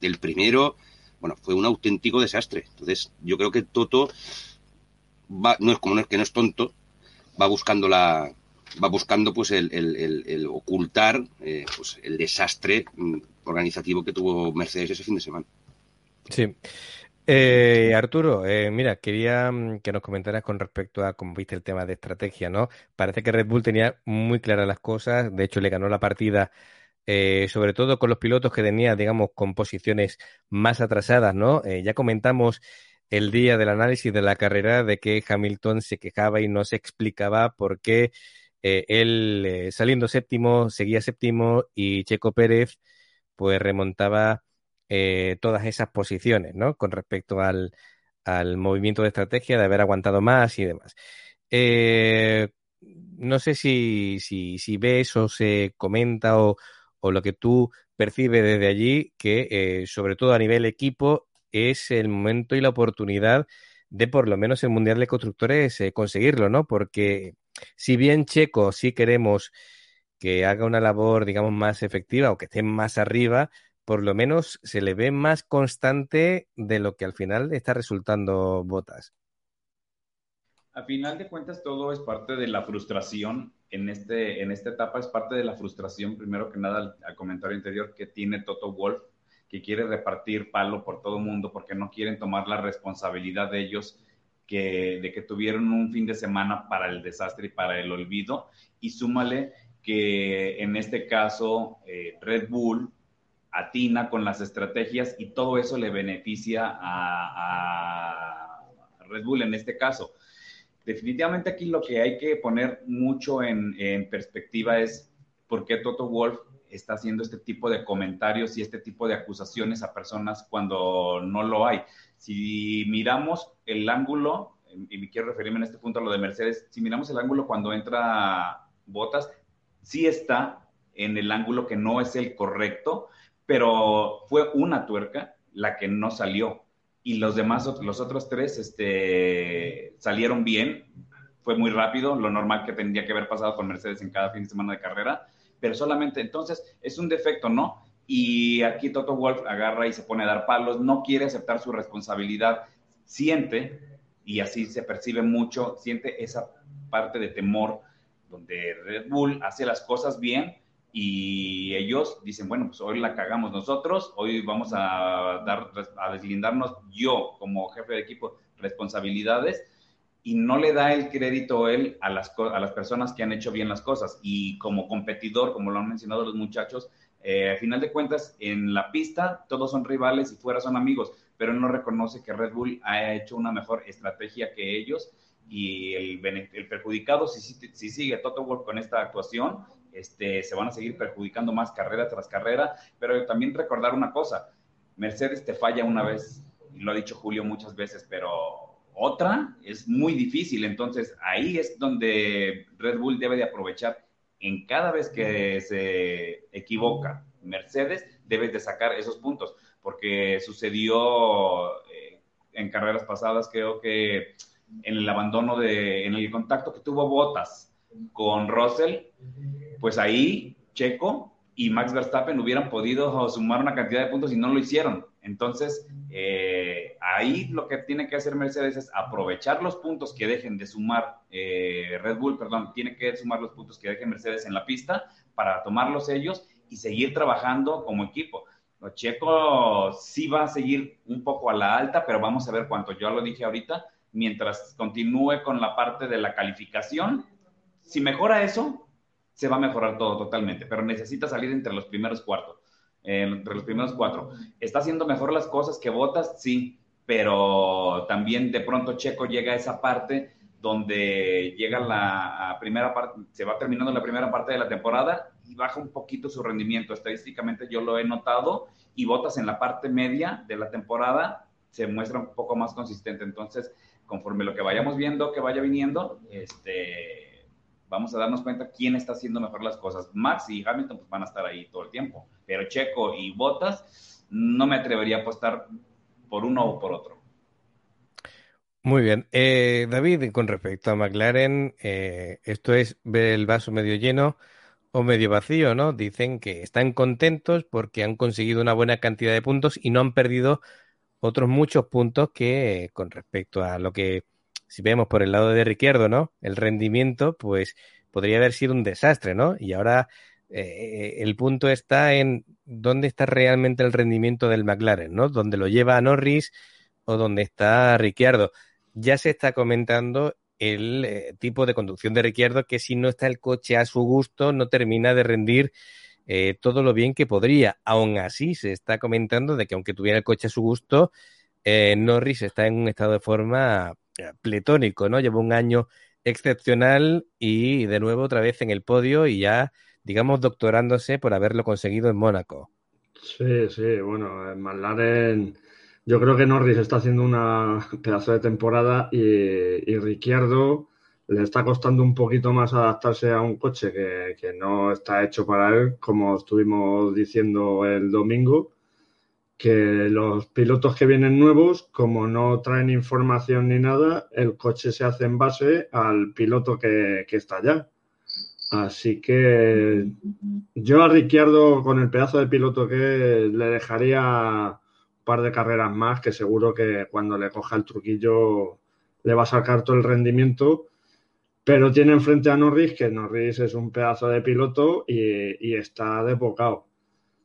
del primero, bueno, fue un auténtico desastre. Entonces, yo creo que Toto no es como no es que no es tonto, va buscando la, va buscando pues el, ocultar eh, pues, el desastre mm, organizativo que tuvo Mercedes ese fin de semana. Sí. Eh, Arturo, eh, mira, quería mm, que nos comentaras con respecto a cómo viste el tema de estrategia, ¿no? Parece que Red Bull tenía muy claras las cosas, de hecho le ganó la partida, eh, sobre todo con los pilotos que tenía, digamos, con posiciones más atrasadas, ¿no? ya comentamos el día del análisis de la carrera de que Hamilton se quejaba y no se explicaba por qué él saliendo séptimo seguía séptimo y Checo Pérez pues remontaba eh, todas esas posiciones, ¿no? Con respecto al, movimiento de estrategia, de haber aguantado más y demás. Eh, no sé si, si, si, ves o se comenta o, lo que tú percibes desde allí, que eh, sobre todo a nivel equipo es el momento y la oportunidad de por lo menos el Mundial de Constructores conseguirlo, ¿no? Porque si bien Checo sí queremos que haga una labor, digamos, más efectiva o que esté más arriba, por lo menos se le ve más constante de lo que al final está resultando Botas. A final de cuentas, todo es parte de la frustración. En, este, en esta etapa es parte de la frustración, primero que nada, al, comentario anterior que tiene Toto Wolf, que quiere repartir palo por todo el mundo porque no quieren tomar la responsabilidad de ellos que, de que tuvieron un fin de semana para el desastre y para el olvido. Y súmale que en este caso eh, Red Bull atina con las estrategias y todo eso le beneficia a, Red Bull en este caso. Definitivamente aquí lo que hay que poner mucho en, perspectiva es por qué Toto Wolf está haciendo este tipo de comentarios y este tipo de acusaciones a personas cuando no lo hay. Si miramos el ángulo, y me quiero referirme en este punto a lo de Mercedes, si miramos el ángulo cuando entra Botas, sí está en el ángulo que no es el correcto, pero fue una tuerca la que no salió y los demás, los otros tres, este, salieron bien, fue muy rápido, lo normal que tendría que haber pasado con Mercedes en cada fin de semana de carrera, pero solamente entonces es un defecto, ¿no? Y aquí Toto Wolf agarra y se pone a dar palos, no quiere aceptar su responsabilidad, siente, y así se percibe mucho, siente esa parte de temor donde Red Bull hace las cosas bien, y ellos dicen, bueno, pues hoy la cagamos nosotros, hoy vamos a dar a deslindarnos yo como jefe de equipo responsabilidades y no le da el crédito él a las, a las personas que han hecho bien las cosas. Y como competidor, como lo han mencionado los muchachos, eh, al final de cuentas en la pista todos son rivales y fuera son amigos, pero él no reconoce que Red Bull ha hecho una mejor estrategia que ellos y el, el perjudicado si, si, sigue Toto Wolff con esta actuación este, se van a seguir perjudicando más carrera tras carrera, pero también recordar una cosa, Mercedes te falla una vez, lo ha dicho Julio muchas veces, pero otra es muy difícil, entonces ahí es donde Red Bull debe de aprovechar en cada vez que se equivoca Mercedes, debes de sacar esos puntos, porque sucedió eh, en carreras pasadas, creo que en el abandono de, en el contacto que tuvo Botas con Russell, pues ahí Checo y Max Verstappen hubieran podido sumar una cantidad de puntos y no lo hicieron. Entonces, eh, ahí lo que tiene que hacer Mercedes es aprovechar los puntos que dejen de sumar eh, Red Bull, perdón, tiene que sumar los puntos que dejen Mercedes en la pista para tomarlos ellos y seguir trabajando como equipo. Checo sí va a seguir un poco a la alta, pero vamos a ver cuánto. Yo lo dije ahorita, mientras continúe con la parte de la calificación, si mejora eso, se va a mejorar todo totalmente, pero necesita salir entre los primeros cuartos, entre los primeros cuatro. ¿Está haciendo mejor las cosas que Botas? Sí, pero también de pronto Checo llega a esa parte donde llega la primera parte, se va terminando la primera parte de la temporada y baja un poquito su rendimiento. Estadísticamente yo lo he notado y Botas en la parte media de la temporada se muestra un poco más consistente. Entonces, conforme lo que vayamos viendo, que vaya viniendo, este, vamos a darnos cuenta quién está haciendo mejor las cosas. Max y Hamilton pues, van a estar ahí todo el tiempo, pero Checo y Bottas no me atrevería a apostar por uno o por otro. Muy bien. Eh, David, con respecto a McLaren, eh, esto es ver el vaso medio lleno o medio vacío, ¿no? Dicen que están contentos porque han conseguido una buena cantidad de puntos y no han perdido otros muchos puntos que con respecto a lo que si vemos por el lado de Ricciardo, ¿no? El rendimiento, pues podría haber sido un desastre, ¿no? Y ahora eh, el punto está en dónde está realmente el rendimiento del McLaren, ¿no? Dónde lo lleva a Norris o dónde está Ricciardo. Ya se está comentando el eh, tipo de conducción de Ricciardo que si no está el coche a su gusto no termina de rendir eh, todo lo bien que podría. Aún así, se está comentando de que aunque tuviera el coche a su gusto, Norris está en un estado de forma pletónico, ¿no? Lleva un año excepcional y de nuevo otra vez en el podio y ya digamos, doctorándose por haberlo conseguido en Mónaco. Sí, sí, bueno, en McLaren yo creo que Norris está haciendo una pedazo de temporada y, y Ricciardo le está costando un poquito más adaptarse a un coche que, que, no está hecho para él, como estuvimos diciendo el domingo, que los pilotos que vienen nuevos, como no traen información ni nada, el coche se hace en base al piloto que, que está allá. Así que yo a Ricciardo, con el pedazo de piloto que le dejaría un par de carreras más, que seguro que cuando le coja el truquillo le va a sacar todo el rendimiento. Pero tiene enfrente a Norris, que Norris es un pedazo de piloto y, está desbocado.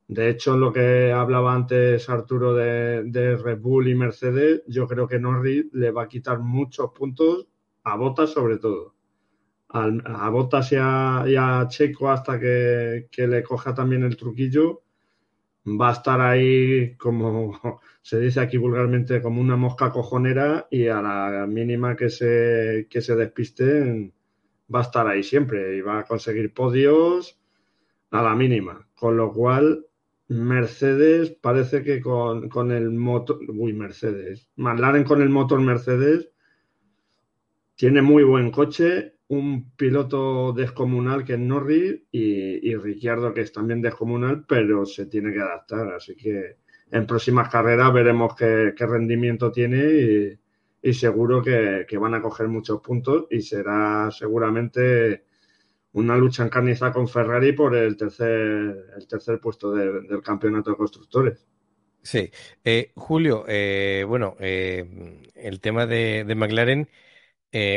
De hecho, lo que hablaba antes Arturo de, Red Bull y Mercedes, yo creo que Norris le va a quitar muchos puntos a Botas sobre todo a Botas y a, Checo hasta que, le coja también el truquillo, va a estar ahí como se dice aquí vulgarmente como una mosca cojonera y a la mínima que se, que se despiste va a estar ahí siempre y va a conseguir podios a la mínima. Con lo cual, Mercedes parece que con, con el motor, uy, Mercedes, McLaren con el motor Mercedes tiene muy buen coche un piloto descomunal que es Norris y, y, Ricciardo que es también descomunal, pero se tiene que adaptar. Así que en próximas carreras veremos qué, rendimiento tiene y, seguro que, van a coger muchos puntos y será seguramente una lucha encarnizada con Ferrari por el tercer, el tercer puesto del campeonato de constructores. Sí, eh, Julio, eh, bueno, eh, el tema de, de McLaren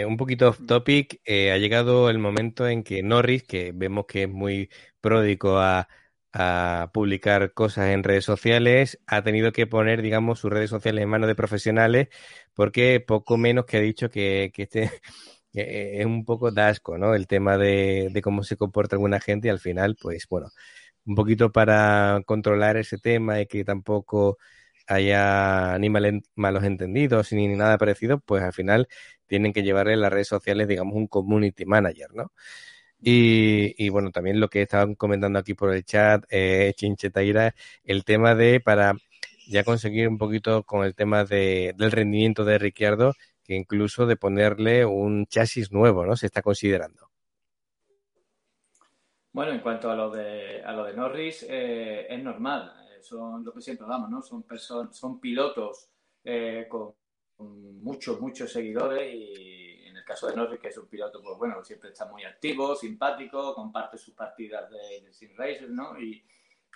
un poquito off topic, ha llegado el momento en que Norris, que vemos que es muy pródico a, publicar cosas en redes sociales, ha tenido que poner, digamos, sus redes sociales en manos de profesionales, porque poco menos que ha dicho que, que este es un poco dasco, ¿no? El tema de, de cómo se comporta alguna gente y al final, pues bueno, un poquito para controlar ese tema y que tampoco haya ni malos entendidos ni nada parecido, pues al final tienen que llevarle en las redes sociales, digamos, un community manager, ¿no? Y, y, bueno, también lo que estaban comentando aquí por el chat, eh, Chinchetaira, el tema de para ya conseguir un poquito con el tema de, del rendimiento de Ricciardo, que incluso de ponerle un chasis nuevo, ¿no? Se está considerando. Bueno, en cuanto a lo de, a lo de Norris, eh, es normal, eh, son lo que siempre hablamos, ¿no? Son, son pilotos eh, con muchos, muchos seguidores y en el caso de Norris, que es un piloto, pues bueno, siempre está muy activo, simpático, comparte sus partidas de, Racer, ¿no? Y,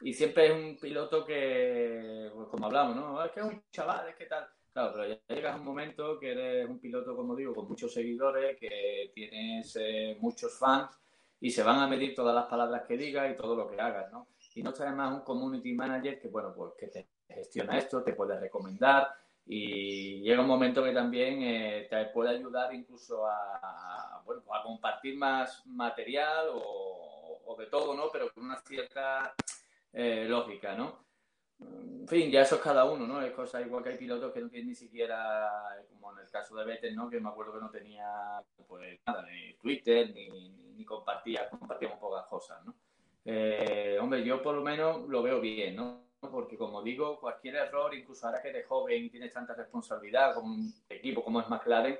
y, siempre es un piloto que, pues como hablamos, ¿no? Es que es un chaval, es que tal. Claro, pero ya llegas a un momento que eres un piloto, como digo, con muchos seguidores, que tienes eh, muchos fans y se van a medir todas las palabras que digas y todo lo que hagas, ¿no? Y no está además un community manager que, bueno, pues que te gestiona esto, te puede recomendar, y llega un momento que también eh, te puede ayudar incluso a, bueno, a compartir más material o, de todo, ¿no? Pero con una cierta eh, lógica, ¿no? En fin, ya eso es cada uno, ¿no? Es cosa igual que hay pilotos que no tienen ni siquiera, como en el caso de Vettel, ¿no? Que me acuerdo que no tenía, pues nada, ni Twitter, ni, ni compartía, compartíamos pocas cosas, ¿no? Eh, hombre, yo por lo menos lo veo bien, ¿no? porque como digo, cualquier error, incluso ahora que eres joven y tienes tanta responsabilidad como un equipo como es McLaren,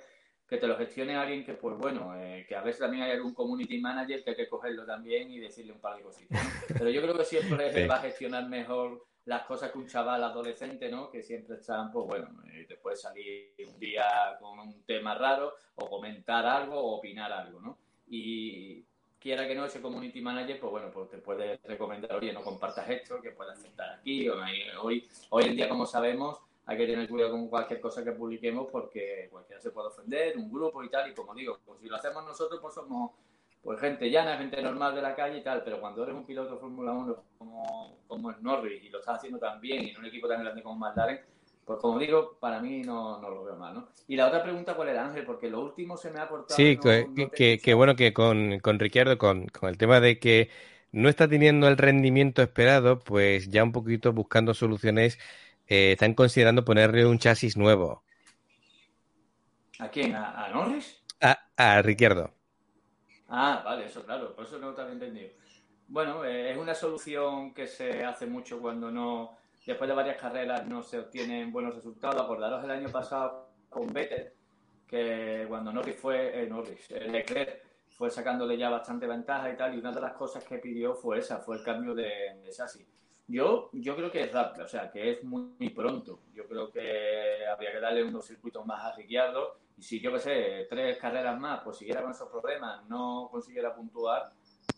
que te lo gestione alguien que, pues bueno, eh, que a veces también hay algún community manager que hay que cogerlo también y decirle un par de cositas. Pero yo creo que siempre va a gestionar mejor las cosas que un chaval adolescente, ¿no? Que siempre están, pues bueno, eh, te puede salir un día con un tema raro o comentar algo o opinar algo, ¿no? Y, quiera que no, ese community manager, pues bueno, pues te puede recomendar, oye, no compartas esto, que puedas aceptar aquí. hoy, hoy en día, como sabemos, hay que tener cuidado con cualquier cosa que publiquemos porque cualquiera se puede ofender, un grupo y tal. Y como digo, pues si lo hacemos nosotros, pues somos pues gente llana, gente normal de la calle y tal, pero cuando eres un piloto de Fórmula 1 como, como es Norris y lo estás haciendo tan bien y en un equipo tan grande como McLaren, pues como digo, para mí no, no, lo veo mal, ¿no? Y la otra pregunta, ¿cuál era, Ángel? Porque lo último se me ha cortado. Sí, que, que, bueno, que con, con Ricciardo, con, con el tema de que no está teniendo el rendimiento esperado, pues ya un poquito buscando soluciones, eh, están considerando ponerle un chasis nuevo. ¿A quién? ¿A, Norris? A, a Ricciardo. Ah, vale, eso claro, por eso no te había entendido. Bueno, eh, es una solución que se hace mucho cuando no, después de varias carreras no se obtienen buenos resultados. Acordaros el año pasado con Vettel, que cuando Norris fue, eh, Norris, eh, Leclerc fue sacándole ya bastante ventaja y tal, y una de las cosas que pidió fue esa, fue el cambio de, de chasis. Yo, yo creo que es rápido, o sea, que es muy, pronto. Yo creo que habría que darle unos circuitos más a Ricciardo y si yo que sé, tres carreras más, pues siguiera con esos problemas, no consiguiera puntuar,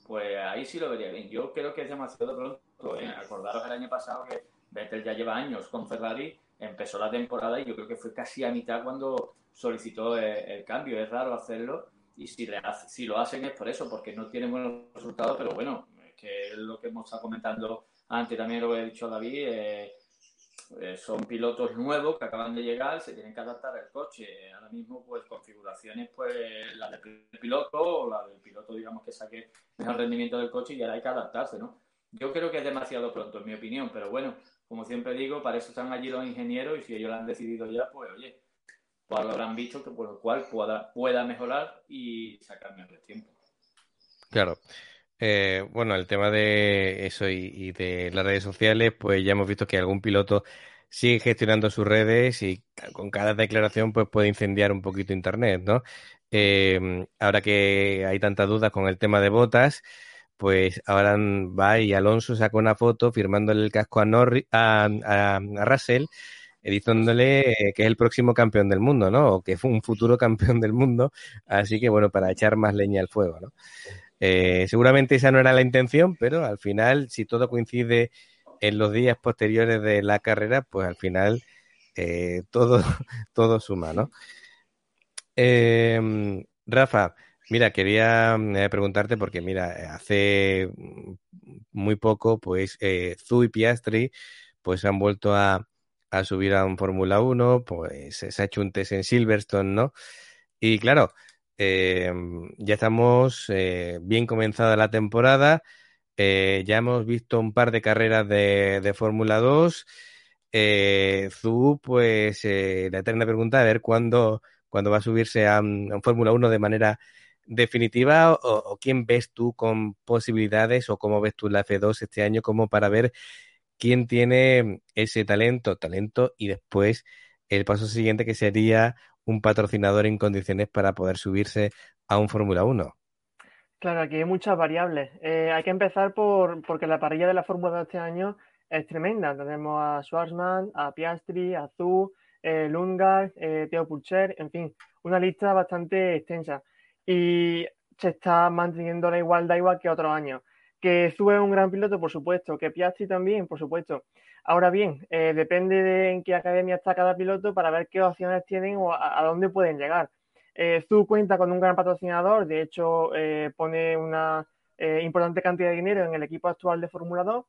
pues ahí sí lo vería bien. Yo creo que es demasiado pronto. ¿eh? Acordaros el año pasado que Vettel ya lleva años con Ferrari, empezó la temporada y yo creo que fue casi a mitad cuando solicitó el, cambio. Es raro hacerlo y si, le si lo hacen es por eso, porque no tienen buenos resultados, pero bueno, es que es lo que hemos estado comentando antes también lo he dicho a David, eh, eh, son pilotos nuevos que acaban de llegar, se tienen que adaptar al coche. Ahora mismo, pues configuraciones, pues la del piloto o la del piloto, digamos, que saque mejor rendimiento del coche y ahora hay que adaptarse, ¿no? Yo creo que es demasiado pronto, en mi opinión, pero bueno, como siempre digo, para eso están allí los ingenieros y si ellos lo han decidido ya, pues oye, pues lo habrán visto que por lo cual pueda, pueda mejorar y sacar mejor tiempo. Claro. Eh, bueno, el tema de eso y, de las redes sociales, pues ya hemos visto que algún piloto sigue gestionando sus redes y con cada declaración pues puede incendiar un poquito Internet, ¿no? Em, ahora que hay tantas dudas con el tema de botas, pues ahora va y Alonso saca una foto firmándole el casco a, Norri, a, Russell diciéndole que es el próximo campeón del mundo, ¿no? O que fue un futuro campeón del mundo. Así que bueno, para echar más leña al fuego, ¿no? Eh, seguramente esa no era la intención, pero al final, si todo coincide en los días posteriores de la carrera, pues al final eh, todo, todo suma, ¿no? Em, Rafa, mira, quería eh, preguntarte porque, mira, hace muy poco, pues, Zu y Piastri, pues han vuelto a, a subir a un Fórmula 1, pues se ha hecho un test en Silverstone, ¿no? Y claro, eh, ya estamos eh, bien comenzada la temporada. Eh, ya hemos visto un par de carreras de, Fórmula 2. Zu, pues la eterna pregunta, a ver cuándo, cuándo va a subirse a, un Fórmula 1 de manera definitiva o, quién ves tú con posibilidades o cómo ves tú la F2 este año como para ver quién tiene ese talento, talento y después el paso siguiente que sería un patrocinador en condiciones para poder subirse a un Fórmula 1? Claro, aquí hay muchas variables. Eh, hay que empezar por porque la parrilla de la Fórmula de este año es tremenda. Tenemos a Schwarzman, a Piastri, a Zhu, eh, Lungar, eh, Theo Pulcher, en fin, una lista bastante extensa. Y se está manteniendo la igualdad igual que otros años. Que Zhu es un gran piloto, por supuesto, que Piastri también, por supuesto. Ahora bien, eh, depende de en qué academia está cada piloto para ver qué opciones tienen o a, dónde pueden llegar. Eh, cuenta con un gran patrocinador, de hecho eh, pone una eh, importante cantidad de dinero en el equipo actual de Fórmula 2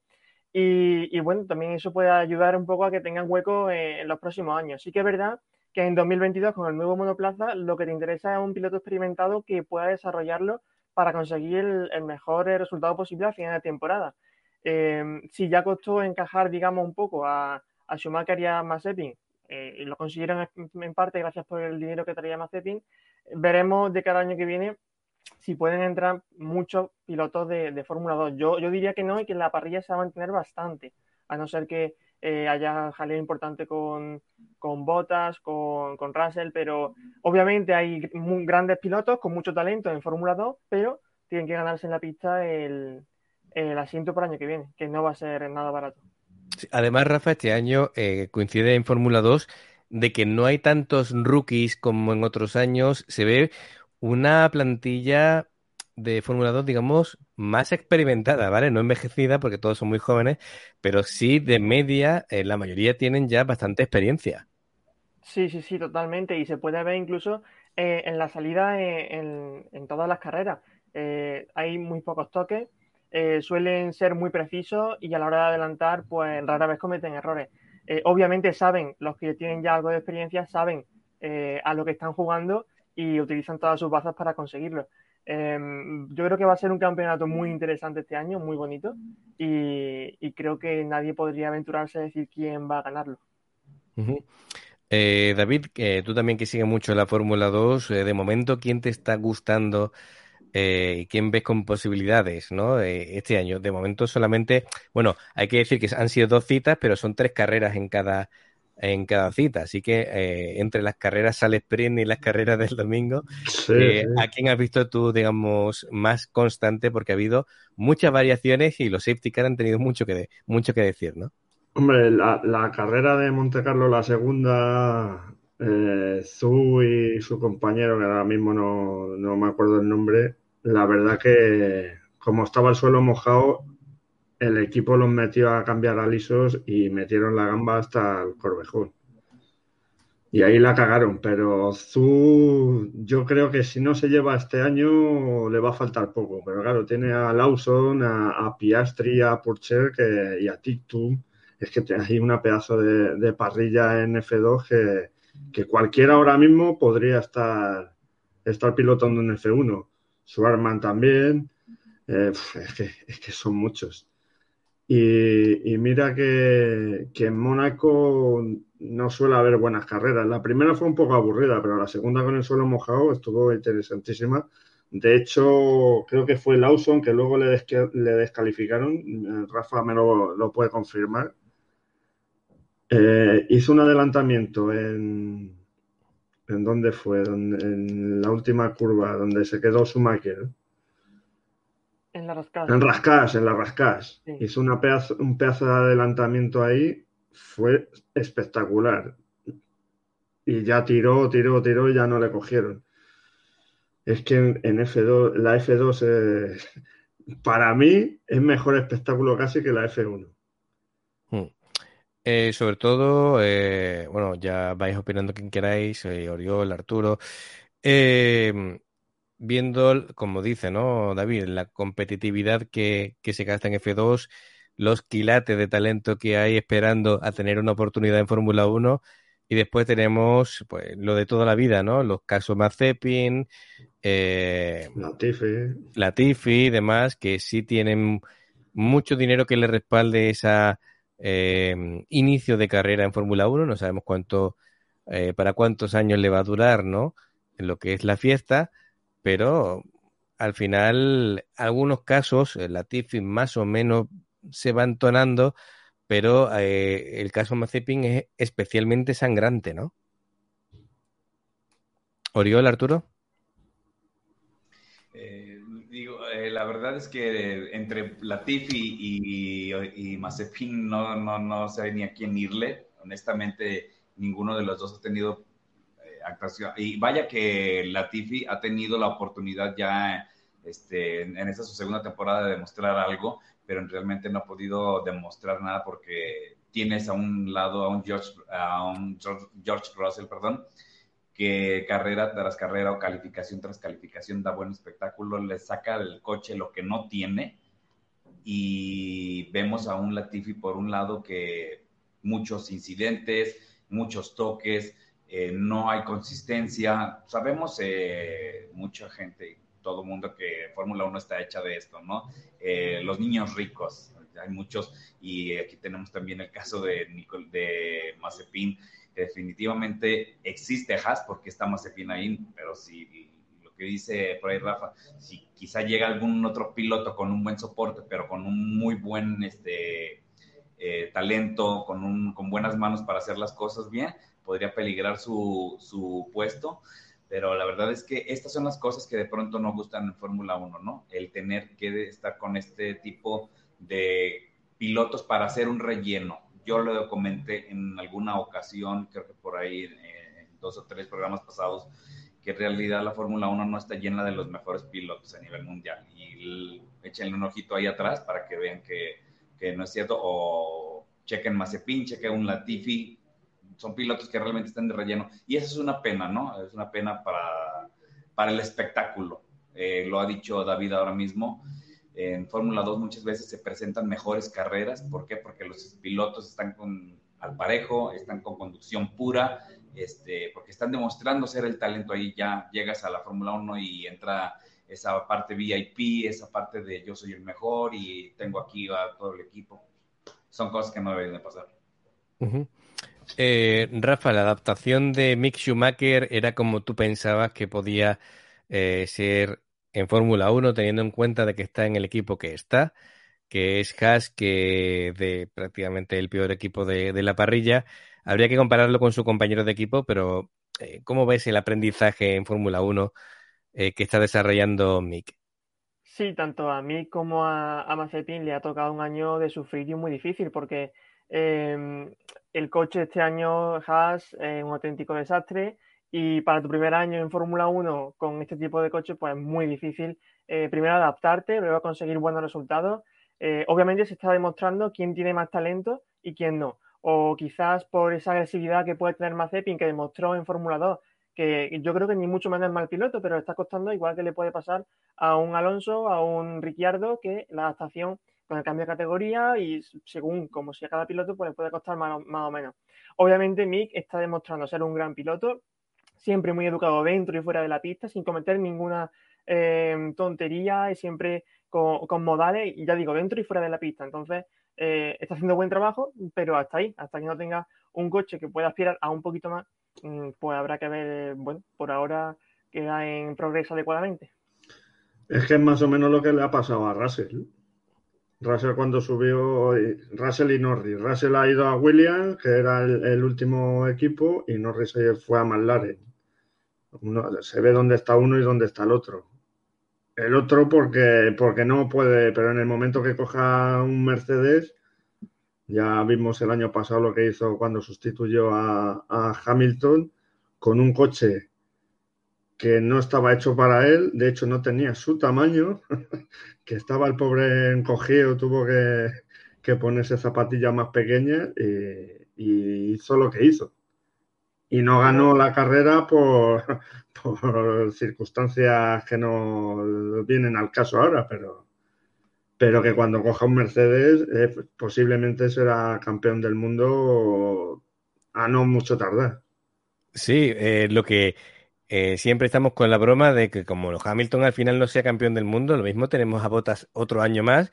y, bueno, también eso puede ayudar un poco a que tengan hueco en los próximos años. Sí que es verdad que en 2022 con el nuevo monoplaza lo que te interesa es un piloto experimentado que pueda desarrollarlo para conseguir el mejor resultado posible a final de temporada. Eh, si ya costó encajar, digamos, un poco a, a Schumacher y a Mazepin, eh, y lo consiguieron en parte gracias por el dinero que traía Mazepin, veremos de cada año que viene si pueden entrar muchos pilotos de, Fórmula 2. Yo, yo diría que no y que la parrilla se va a mantener bastante, a no ser que eh, haya jaleo importante con, con Bottas, con, con, Russell, pero obviamente hay grandes pilotos con mucho talento en Fórmula 2, pero tienen que ganarse en la pista el, el asiento para el año que viene, que no va a ser nada barato. Además, Rafa, este año eh, coincide en Fórmula 2 de que no hay tantos rookies como en otros años. Se ve una plantilla de Fórmula 2, digamos, más experimentada, ¿vale? No envejecida porque todos son muy jóvenes, pero sí de media, eh, la mayoría tienen ya bastante experiencia. Sí, sí, sí, totalmente. Y se puede ver incluso eh, en la salida en, en, todas las carreras. Hay muy pocos toques, eh, suelen ser muy precisos y a la hora de adelantar, pues rara vez cometen errores. Eh, obviamente saben, los que tienen ya algo de experiencia, saben a lo que están jugando y utilizan todas sus bazas para conseguirlo. Em, yo creo que va a ser un campeonato muy interesante este año, muy bonito, y, creo que nadie podría aventurarse a decir quién va a ganarlo. Eh, David, tú también que sigues mucho la Fórmula 2, eh, de momento, ¿quién te está gustando eh, y quién ves con posibilidades ¿no? este año? De momento solamente, bueno, hay que decir que han sido dos citas, pero son tres carreras en cada, en cada cita. Así que entre las carreras sale sprint y las carreras del domingo, ¿a quién has visto tú, digamos, más constante? Porque ha habido muchas variaciones y los safety car han tenido mucho que, mucho que decir, ¿no? Hombre, la, carrera de Monte Carlo, la segunda, eh, Zu y su compañero, que ahora mismo no, me acuerdo el nombre, la verdad que como estaba el suelo mojado, el equipo los metió a cambiar a lisos y metieron la gamba hasta el Corvejón. Y ahí la cagaron, pero Zu, yo creo que si no se lleva este año le va a faltar poco. Pero claro, tiene a Lawson, a, Piastri, a Purcher que, y a Tictum es que hay una pedazo de, parrilla en F2 que, cualquiera ahora mismo podría estar, estar pilotando en F1. Swarman también. Eh, es, que, son muchos. Y, mira que, en Mónaco no suele haber buenas carreras. La primera fue un poco aburrida, pero la segunda con el suelo mojado estuvo interesantísima. De hecho, creo que fue Lawson que luego le, descalificaron. Rafa me lo puede confirmar eh, hizo un adelantamiento en. ¿En dónde fue? en la última curva, donde se quedó Schumacher. En la Rascas. En Rascas, en la Rascas. Hizo una un pedazo de adelantamiento ahí. Fue espectacular. Y ya tiró, tiró, tiró y ya no le cogieron. Es que en, F2, la F2 para mí es mejor espectáculo casi que la F1. Eh, sobre todo, eh, bueno, ya vais opinando quien queráis, eh, Oriol, Arturo. Em, viendo, como dice, ¿no, David? La competitividad que, que se gasta en F2, los quilates de talento que hay esperando a tener una oportunidad en Fórmula 1. Y después tenemos pues lo de toda la vida, ¿no? Los casos Mazepin, eh, Latifi. Latifi y demás, que sí tienen mucho dinero que le respalde esa eh, inicio de carrera en Fórmula 1, no sabemos cuánto, eh, para cuántos años le va a durar, ¿no? En lo que es la fiesta, pero al final, algunos casos, la Tiffin más o menos se va entonando, pero eh, el caso Mazepin es especialmente sangrante, ¿no? Oriol, Arturo. La verdad es que entre Latifi y, y, Mazepin no, no, no sé ni a quién irle. Honestamente, ninguno de los dos ha tenido eh, actuación. Y vaya que Latifi ha tenido la oportunidad ya este, en esta su segunda temporada de demostrar algo, pero realmente no ha podido demostrar nada porque tienes a un lado a un George, a un George, George Russell, perdón, que carrera tras carrera o calificación tras calificación da buen espectáculo, le saca del coche lo que no tiene y vemos a un Latifi por un lado que muchos incidentes, muchos toques, eh, no hay consistencia. Sabemos eh, mucha gente, todo mundo que Fórmula 1 está hecha de esto, ¿no? Eh, los niños ricos, hay muchos, y aquí tenemos también el caso de, Nicole, de Mazepin, definitivamente existe Haas porque está Mazepin ahí, pero si lo que dice por ahí Rafa, si quizá llega algún otro piloto con un buen soporte, pero con un muy buen este, eh, talento, con, un, con buenas manos para hacer las cosas bien, podría peligrar su, su puesto pero la verdad es que estas son las cosas que de pronto no gustan en Fórmula 1, ¿no? El tener que estar con este tipo de pilotos para hacer un relleno, yo lo comenté en alguna ocasión, creo que por ahí en dos o tres programas pasados, que en realidad la Fórmula 1 no está llena de los mejores pilotos a nivel mundial. Y échenle un ojito ahí atrás para que vean que, que no es cierto. O chequen Mazepin, chequen un Latifi. Son pilotos que realmente están de relleno. Y eso es una pena, ¿no? Es una pena para, para el espectáculo. eh, lo ha dicho David ahora mismo, en Fórmula 2 muchas veces se presentan mejores carreras. ¿Por qué? Porque los pilotos están con, al parejo, están con conducción pura, este, porque están demostrando ser el talento ahí. Ya llegas a la Fórmula 1 y entra esa parte VIP, esa parte de yo soy el mejor y tengo aquí a todo el equipo. Son cosas que no deben de pasar. Eh, Rafa, la adaptación de Mick Schumacher era como tú pensabas que podía eh, ser en Fórmula 1, teniendo en cuenta de que está en el equipo que está, que es Haas, que de prácticamente el peor equipo de, la parrilla. Habría que compararlo con su compañero de equipo, pero eh, ¿cómo ves el aprendizaje en Fórmula 1 que está desarrollando Mick? Sí, tanto a mí como a, a Mazepin le ha tocado un año de sufrir muy difícil porque Em, el coche este año Haas es un auténtico desastre y para tu primer año en Fórmula 1 con este tipo de coche pues es muy difícil eh, primero adaptarte, luego conseguir buenos resultados. Eh, obviamente se está demostrando quién tiene más talento y quién no. O quizás por esa agresividad que puede tener Mazepin que demostró en Fórmula 2 que yo creo que ni mucho menos es mal piloto, pero está costando igual que le puede pasar a un Alonso, a un Ricciardo, que la adaptación con el cambio de categoría y según como sea cada piloto, pues le puede costar más, o menos. Obviamente Mick está demostrando ser un gran piloto, siempre muy educado dentro y fuera de la pista, sin cometer ninguna eh, tontería y siempre con, modales, y ya digo, dentro y fuera de la pista. Entonces, eh, está haciendo buen trabajo, pero hasta ahí, hasta que no tenga un coche que pueda aspirar a un poquito más, mm, pues habrá que ver, bueno, por ahora queda en progreso adecuadamente. Es que es más o menos lo que le ha pasado a Russell. Russell cuando subió, Russell y Norris. Russell ha ido a Williams, que era el, último equipo, y Norris fue a McLaren. Se ve dónde está uno y dónde está el otro. El otro porque, porque no puede, pero en el momento que coja un Mercedes, ya vimos el año pasado lo que hizo cuando sustituyó a, a Hamilton con un coche que no estaba hecho para él, de hecho no tenía su tamaño, que estaba el pobre encogido, tuvo que, ponerse zapatillas más pequeñas y, hizo lo que hizo. Y no ganó la carrera por, por circunstancias que no vienen al caso ahora, pero, pero que cuando coja un Mercedes eh, posiblemente será campeón del mundo a no mucho tardar. Sí, eh, lo que eh, siempre estamos con la broma de que como Hamilton al final no sea campeón del mundo, lo mismo tenemos a Botas otro año más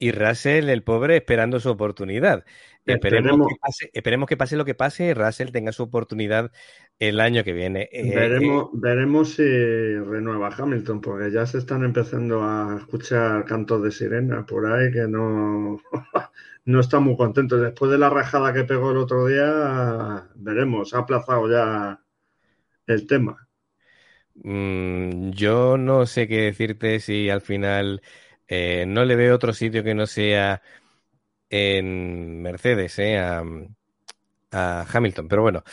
y Russell, el pobre, esperando su oportunidad. Esperemos, que, pase, esperemos que pase lo que pase y Russell tenga su oportunidad el año que viene. Eh, veremos, eh, veremos si renueva Hamilton, porque ya se están empezando a escuchar cantos de sirena por ahí que no, no está muy contento. Después de la rajada que pegó el otro día, veremos, ha aplazado ya el tema. Mm, yo no sé qué decirte si al final eh, no le veo otro sitio que no sea en Mercedes, eh, a, Hamilton. Pero bueno,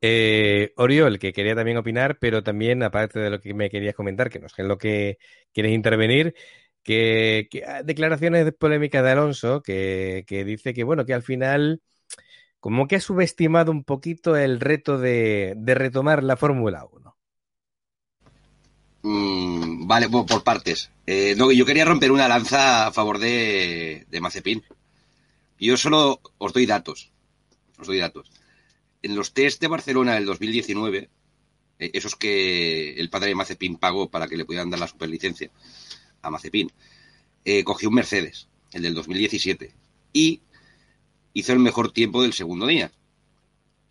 eh, Oriol, que quería también opinar, pero también, aparte de lo que me querías comentar, que no sé en lo que quieres intervenir, que, declaraciones polémicas de Alonso, que, que, dice que, bueno, que al final, como que ha subestimado un poquito el reto de, de retomar la Fórmula 1. Mm, vale, por partes. Eh, yo quería romper una lanza a favor de, de Mazepin. Yo solo os doy datos. Os doy datos. En los test de Barcelona del 2019, eh, esos que el padre de Mazepin pagó para que le pudieran dar la superlicencia a Mazepin, eh, cogió un Mercedes, el del 2017, y hizo el mejor tiempo del segundo día.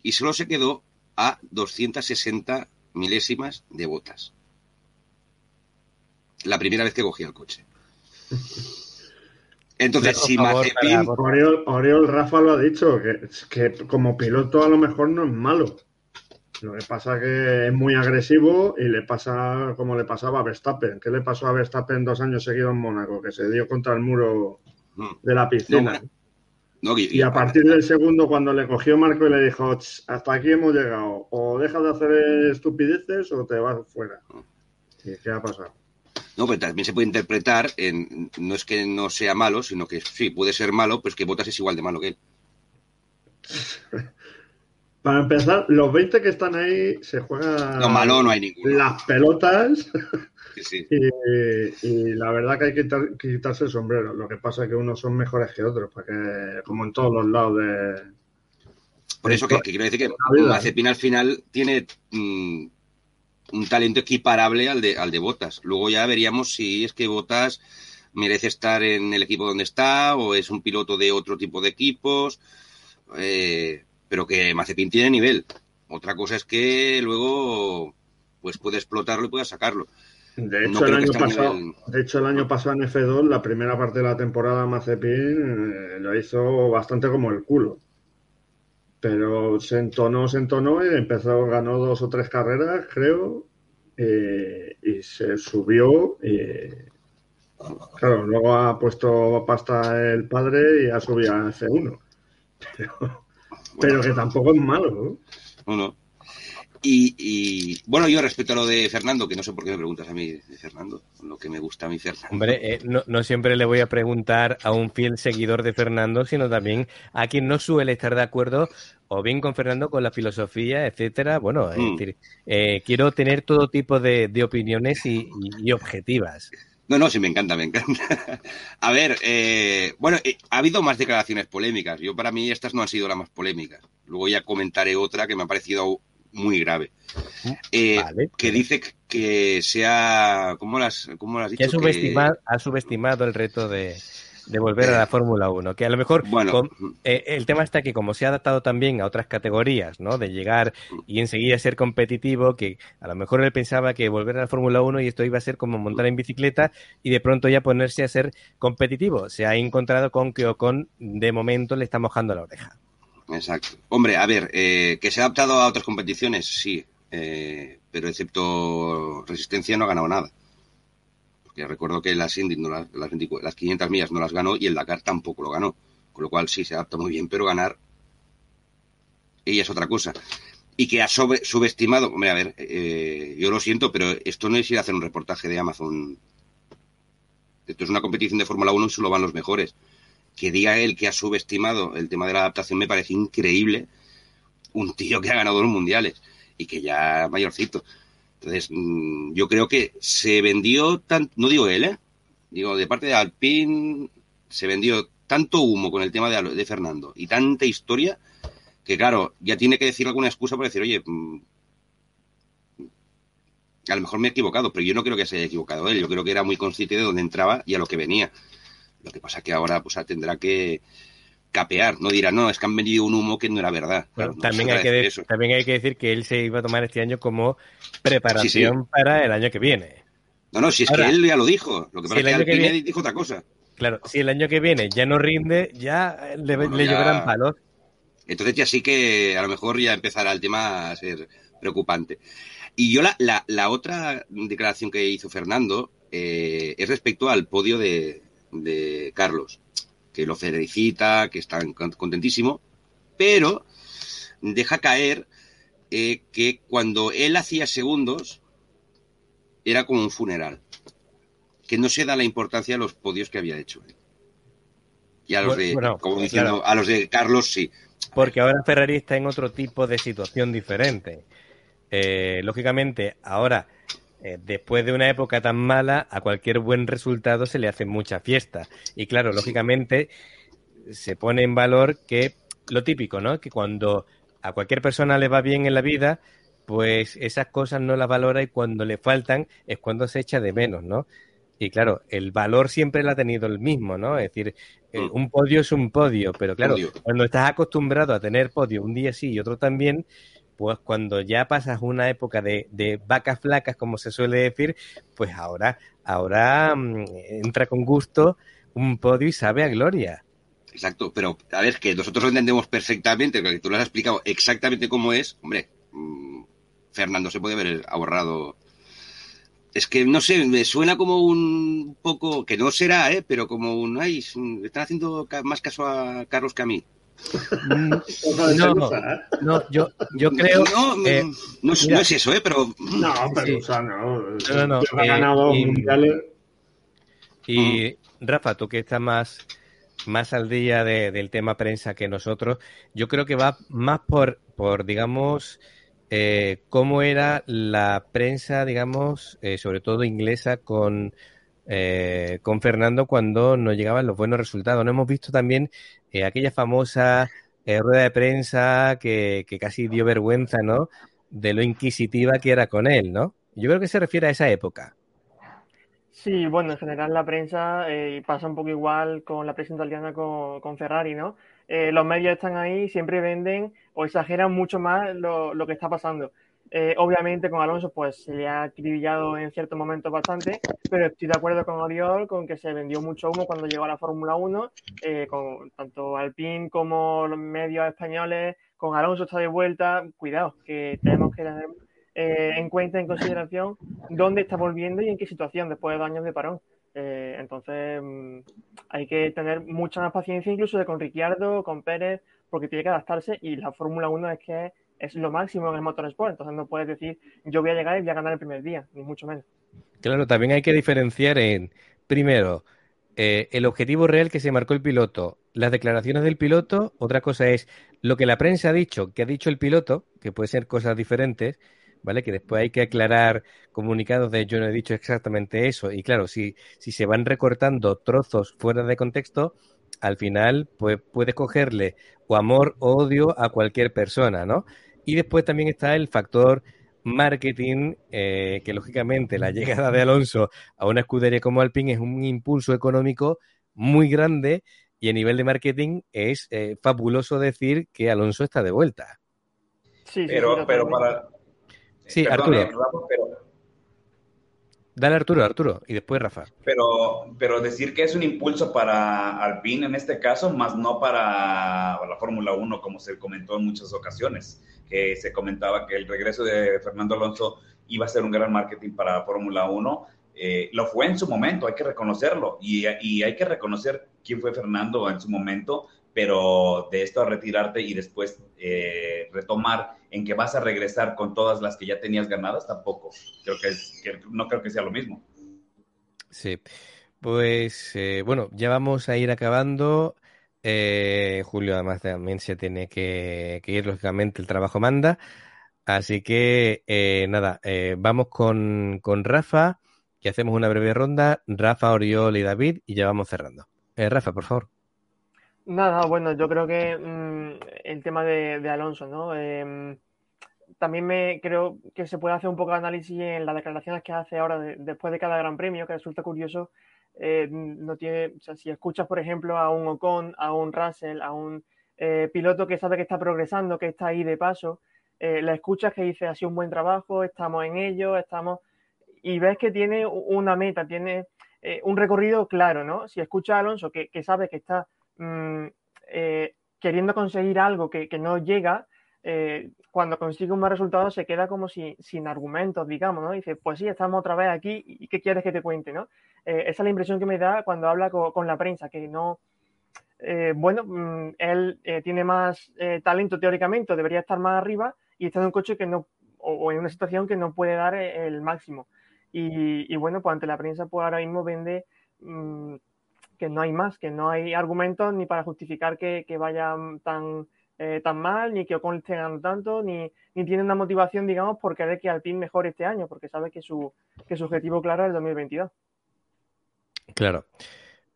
Y solo se quedó a 260 milésimas de botas la primera vez que cogía el coche. Entonces, si Mazepin... Oriol, Rafa lo ha dicho, que, que como piloto a lo mejor no es malo. Lo que pasa es que es muy agresivo y le pasa como le pasaba a Verstappen. ¿Qué le pasó a Verstappen dos años seguidos en Mónaco? Que se dio contra el muro mm. de la piscina. y, a partir del segundo, cuando le cogió Marco y le dijo, hasta aquí hemos llegado, o dejas de hacer estupideces o te vas fuera. Mm. ¿Y qué ha pasado? No, pero también se puede interpretar en, no es que no sea malo, sino que sí, puede ser malo, pues que Botas es igual de malo que él. Para empezar, los 20 que están ahí se juegan No, malo no hay ninguno. las pelotas Sí, sí. y, y la verdad que hay que quitar- que quitarse el sombrero. Lo que pasa es que unos son mejores que otros, porque como en todos los lados de... Por eso que, que quiero decir que. Mazepin al final tiene mm, un talento equiparable al de, al de Botas. Luego ya veríamos si es que Botas merece estar en el equipo donde está o es un piloto de otro tipo de equipos. eh, pero que Mazepin tiene nivel. Otra cosa es que luego pues puede explotarlo y pueda sacarlo. De No hecho, el año pasado, nivel- de hecho, el año pasado en F2, la primera parte de la temporada, Mazepin eh, lo hizo bastante como el culo. Pero se entonó, se entonó y empezó, ganó dos o tres carreras, creo, eh, y se subió. Y, claro, luego ha puesto pasta el padre y ha subido a F1. Pero, pero que tampoco es malo. no. Y, y, bueno, yo respecto a lo de Fernando, que no sé por qué me preguntas a mí de Fernando, lo que me gusta a mí Fernando. Hombre, eh, no, no siempre le voy a preguntar a un fiel seguidor de Fernando, sino también a quien no suele estar de acuerdo o bien con Fernando, con la filosofía, etcétera. Bueno, es Mm. decir, eh, quiero tener todo tipo de, de opiniones y, y- y objetivas. No, no, sí, me encanta, me encanta. A ver, eh, bueno, eh, ha habido más declaraciones polémicas. Yo, para mí, estas no han sido las más polémicas. Luego ya comentaré otra que me ha parecido muy grave. Eh, Vale. Que dice que- sea. ¿Cómo las, cómo las has Que ha subestimado, ha subestimado el reto de, de volver a la Fórmula 1. Que a lo mejor Bueno. con- eh, el tema está que como se ha adaptado también a otras categorías, ¿no? De llegar y enseguida ser competitivo, que a lo mejor él pensaba que volver a la Fórmula 1 y esto iba a ser como montar en bicicleta y de pronto ya ponerse a ser competitivo. Se ha encontrado con que Ocon de momento le está mojando la oreja. Exacto. Hombre, a ver, eh, que se ha adaptado a otras competiciones, sí. eh, pero excepto resistencia no ha ganado nada. Porque recuerdo que las Indy, no las, las, 24 las 500 millas no las ganó y el Dakar tampoco lo ganó. Con lo cual sí se adapta muy bien, pero ganar ella es otra cosa. Y que ha subestimado, hombre, a ver, eh, yo lo siento, pero esto no es ir a hacer un reportaje de Amazon. Esto es una competición de Fórmula 1 y solo van los mejores que diga él que ha subestimado el tema de la adaptación me parece increíble. Un tío que ha ganado dos mundiales y que ya mayorcito. Entonces, mm, yo creo que se vendió tan, no digo él, ¿eh? Digo, de parte de Alpine se vendió tanto humo con el tema de, de Fernando y tanta historia que, claro, ya tiene que decir alguna excusa para decir, oye, mm, a lo mejor me he equivocado, pero yo no creo que se haya equivocado él. Yo creo que era muy consciente de dónde entraba y a lo que venía. Lo que pasa que ahora pues tendrá que capear, no dirá, no, es que han vendido un humo que no era verdad. Bueno, Claro, no también, hay que de- también hay que decir que él se iba a tomar este año como preparación para el año que viene. No, no, si es Ahora, que él ya lo dijo. Lo que pasa es que año que viene- dijo otra cosa. Claro, si el año que viene ya no rinde, ya le, Bueno, le ya- lloverán palos. Entonces ya sí que a lo mejor ya empezará el tema a ser preocupante. Y yo la, la, la otra declaración que hizo Fernando eh, es respecto al podio de, de Carlos, que lo felicita, que está con- contentísimo, pero deja caer eh, que cuando él hacía segundos era como un funeral, que no se da la importancia a los podios que había hecho. Y a los de, bueno, como diciendo, claro. a los de Carlos sí. Porque ahora Ferrari está en otro tipo de situación diferente. Eh, lógicamente, ahora, eh, después de una época tan mala, a cualquier buen resultado se le hace mucha fiesta. Y claro, lógicamente, se pone en valor que lo típico, ¿no? Que cuando a cualquier persona le va bien en la vida, pues esas cosas no las valora y cuando le faltan es cuando se echa de menos, ¿no? Y claro, el valor siempre lo ha tenido el mismo, ¿no? Es decir, eh, Mm. un podio es un podio, pero claro, Podio. cuando estás acostumbrado a tener podio un día sí y otro también, pues cuando ya pasas una época de, de vacas flacas, como se suele decir, pues ahora, ahora mm, entra con gusto un podio y sabe a gloria. Exacto, pero a ver, que nosotros lo entendemos perfectamente, porque tú lo has explicado exactamente cómo es. Hombre, mm, Fernando se puede haber ahorrado. Es que no sé, me suena como un poco, que no será, ¿eh? pero como un, ay, están haciendo más caso a Carlos que a mí. Mm, No, no, yo, yo creo. No, eh, mm, no, es, mira, no es eso, ¿eh? pero. No, pero Sí. o sea, no. No, no, no, Ha eh, ganado y- mundiales. Y Rafa, tú que estás más, más al día del tema prensa que nosotros. Yo creo que va más por, por digamos, eh, cómo era la prensa, digamos, eh, sobre todo inglesa, con, eh, con Fernando cuando no llegaban los buenos resultados. No hemos visto también aquella famosa rueda de prensa que, que, casi dio vergüenza, ¿no? De lo inquisitiva que era con él, ¿no? Yo creo que se refiere a esa época. Sí, bueno, en general la prensa eh, pasa un poco igual con la prensa italiana con, con Ferrari, ¿no? Eh, los medios están ahí, siempre venden o exageran mucho más lo, lo que está pasando. Eh, obviamente con Alonso pues se le ha acribillado en ciertos momentos bastante, pero estoy de acuerdo con Oriol con que se vendió mucho humo cuando llegó a la Fórmula 1, eh, con tanto Alpine como los medios españoles, con Alonso está de vuelta, cuidado, que tenemos que tener eh, en cuenta, en consideración, dónde está volviendo y en qué situación después de dos años de parón. Entonces, mm, hay que tener mucha más paciencia, incluso de con Ricciardo, con Pérez, porque tiene que adaptarse y la Fórmula 1 es que lo máximo en el motorsport. Entonces, no puedes decir yo voy a llegar y voy a ganar el primer día, ni mucho menos. Claro, también hay que diferenciar en, primero, eh, el objetivo real que se marcó el piloto, las declaraciones del piloto, otra cosa es lo que la prensa ha dicho, que ha dicho el piloto, que puede ser cosas diferentes, ¿vale? Que después hay que aclarar comunicados de yo no he dicho exactamente eso. Y claro, si, si se van recortando trozos fuera de contexto, al final pues puedes cogerle o amor o odio a cualquier persona, ¿no? Y después también está el factor marketing, eh, que lógicamente la llegada de Alonso a una escudería como Alpine es un impulso económico muy grande y a nivel de marketing es eh, fabuloso decir que Alonso está de vuelta. Sí, pero, pero para, Sí, Arturo. Dale Arturo, Arturo, y después Rafa. Pero, pero decir que es un impulso para Alpine en este caso, más no para la Fórmula 1, como se comentó en muchas ocasiones, que se comentaba que el regreso de Fernando Alonso iba a ser un gran marketing para Fórmula 1. Eh, lo fue en su momento, hay que reconocerlo, y, y hay que reconocer quién fue Fernando en su momento, pero de esto a retirarte y después eh, retomar en que vas a regresar con todas las que ya tenías ganadas, tampoco. Creo que, no creo que sea lo mismo. Sí, pues eh, bueno, ya vamos a ir acabando. Eh, Julio además también se tiene que, ir, lógicamente el trabajo manda. Así que nada, vamos con, con Rafa, que hacemos una breve ronda. Rafa, Oriol y David, y ya vamos cerrando. Rafa, por favor. Nada, bueno, yo creo que mm, el tema de, Alonso, ¿no? Em, también me creo que se puede hacer un poco de análisis en las declaraciones que hace ahora después de cada gran premio, que resulta curioso. Eh, no tiene, o sea, si escuchas, por ejemplo, a un Ocon, a un Russell, a un eh, piloto que sabe que está progresando, que está ahí de paso, eh, la escuchas que dice, ha sido un buen trabajo, estamos en ello, estamos... Y ves que tiene una meta, tiene un recorrido claro, ¿no? Si escuchas a Alonso, que, que sabe que está Mm, eh, queriendo conseguir algo que, no llega, eh, cuando consigue un buen resultado se queda como si, sin argumentos, digamos, ¿no? Dice, pues sí, estamos otra vez aquí y ¿qué quieres que te cuente, no? Eh, esa es la impresión que me da cuando habla con, la prensa, que no... bueno, mm, él tiene más talento teóricamente, debería estar más arriba y está en un coche que no, o, en una situación que no puede dar el máximo. Y, bueno, pues ante la prensa, pues ahora mismo vende mm, que no hay más, que no hay argumentos ni para justificar que, que vayan tan, eh, tan mal, ni que Ocon esté ganando tanto, ni, ni tiene una motivación, digamos, por querer que Alpine mejore este año, porque sabe que su, que su objetivo claro es el 2022. Claro.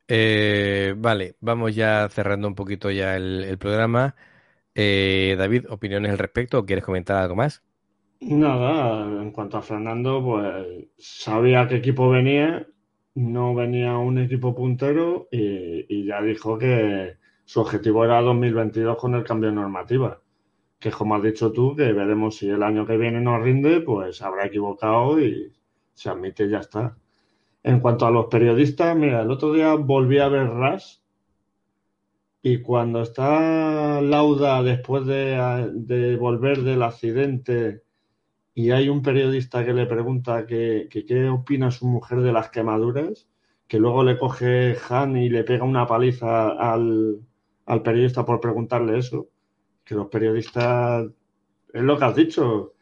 Eh, vale, vamos ya cerrando un poquito ya el, programa. Eh, David, ¿opiniones al respecto o quieres comentar algo más? Nada, en cuanto a Fernando, pues sabía qué equipo venía no venía un equipo puntero y, ya dijo que su objetivo era 2022 con el cambio de normativa. Que como has dicho tú, que veremos si el año que viene no rinde, pues habrá equivocado y se admite y ya está. En cuanto a los periodistas, mira, el otro día volví a ver RAS y cuando está Lauda después de, de volver del accidente y hay un periodista que le pregunta que, qué opina su mujer de las quemaduras, que luego le coge Han y le pega una paliza al, periodista por preguntarle eso, que los periodistas, es lo que has dicho,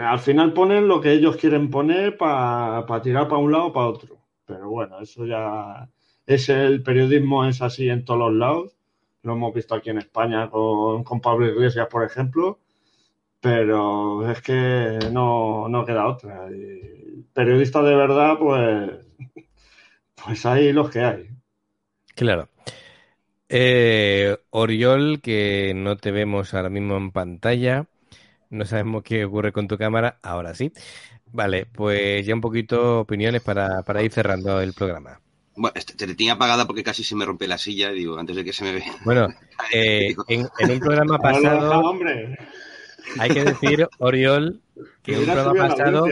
al final ponen lo que ellos quieren poner para tirar para un lado o para otro. Pero bueno, eso ya es el periodismo es así en todos los lados. Lo hemos visto aquí en España con, con Pablo Iglesias, por ejemplo, pero es que no, no queda otra. Y periodistas de verdad, pues, pues hay los que hay. Claro. Eh, Oriol, que no te vemos ahora mismo en pantalla. No sabemos qué ocurre con tu cámara. Ahora sí. Vale, pues ya un poquito opiniones para, para ir cerrando el programa. Bueno, este, te tenía apagada porque casi se me rompe la silla, digo, antes de que se me vea. Bueno, eh, en, en, un programa pasado, hombre. Hay que decir, Oriol, que en un programa pasado,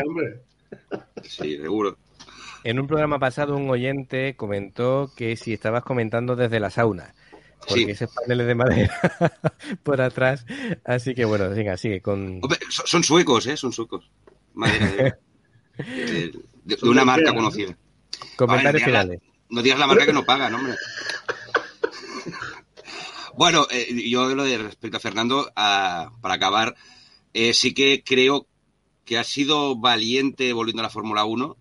Sí, seguro. en un programa pasado un oyente comentó que si estabas comentando desde la sauna, porque Sí. esos paneles de madera por atrás, así que bueno, venga, sigue con... Son, suecos, ¿eh? Son suecos. Madera de, de- de- de una marca conocida. Comentarios ver, finales. No digas la marca que no pagan, hombre. Bueno, eh, yo lo de respecto a Fernando, para acabar, eh, sí que creo que ha sido valiente volviendo a la Fórmula 1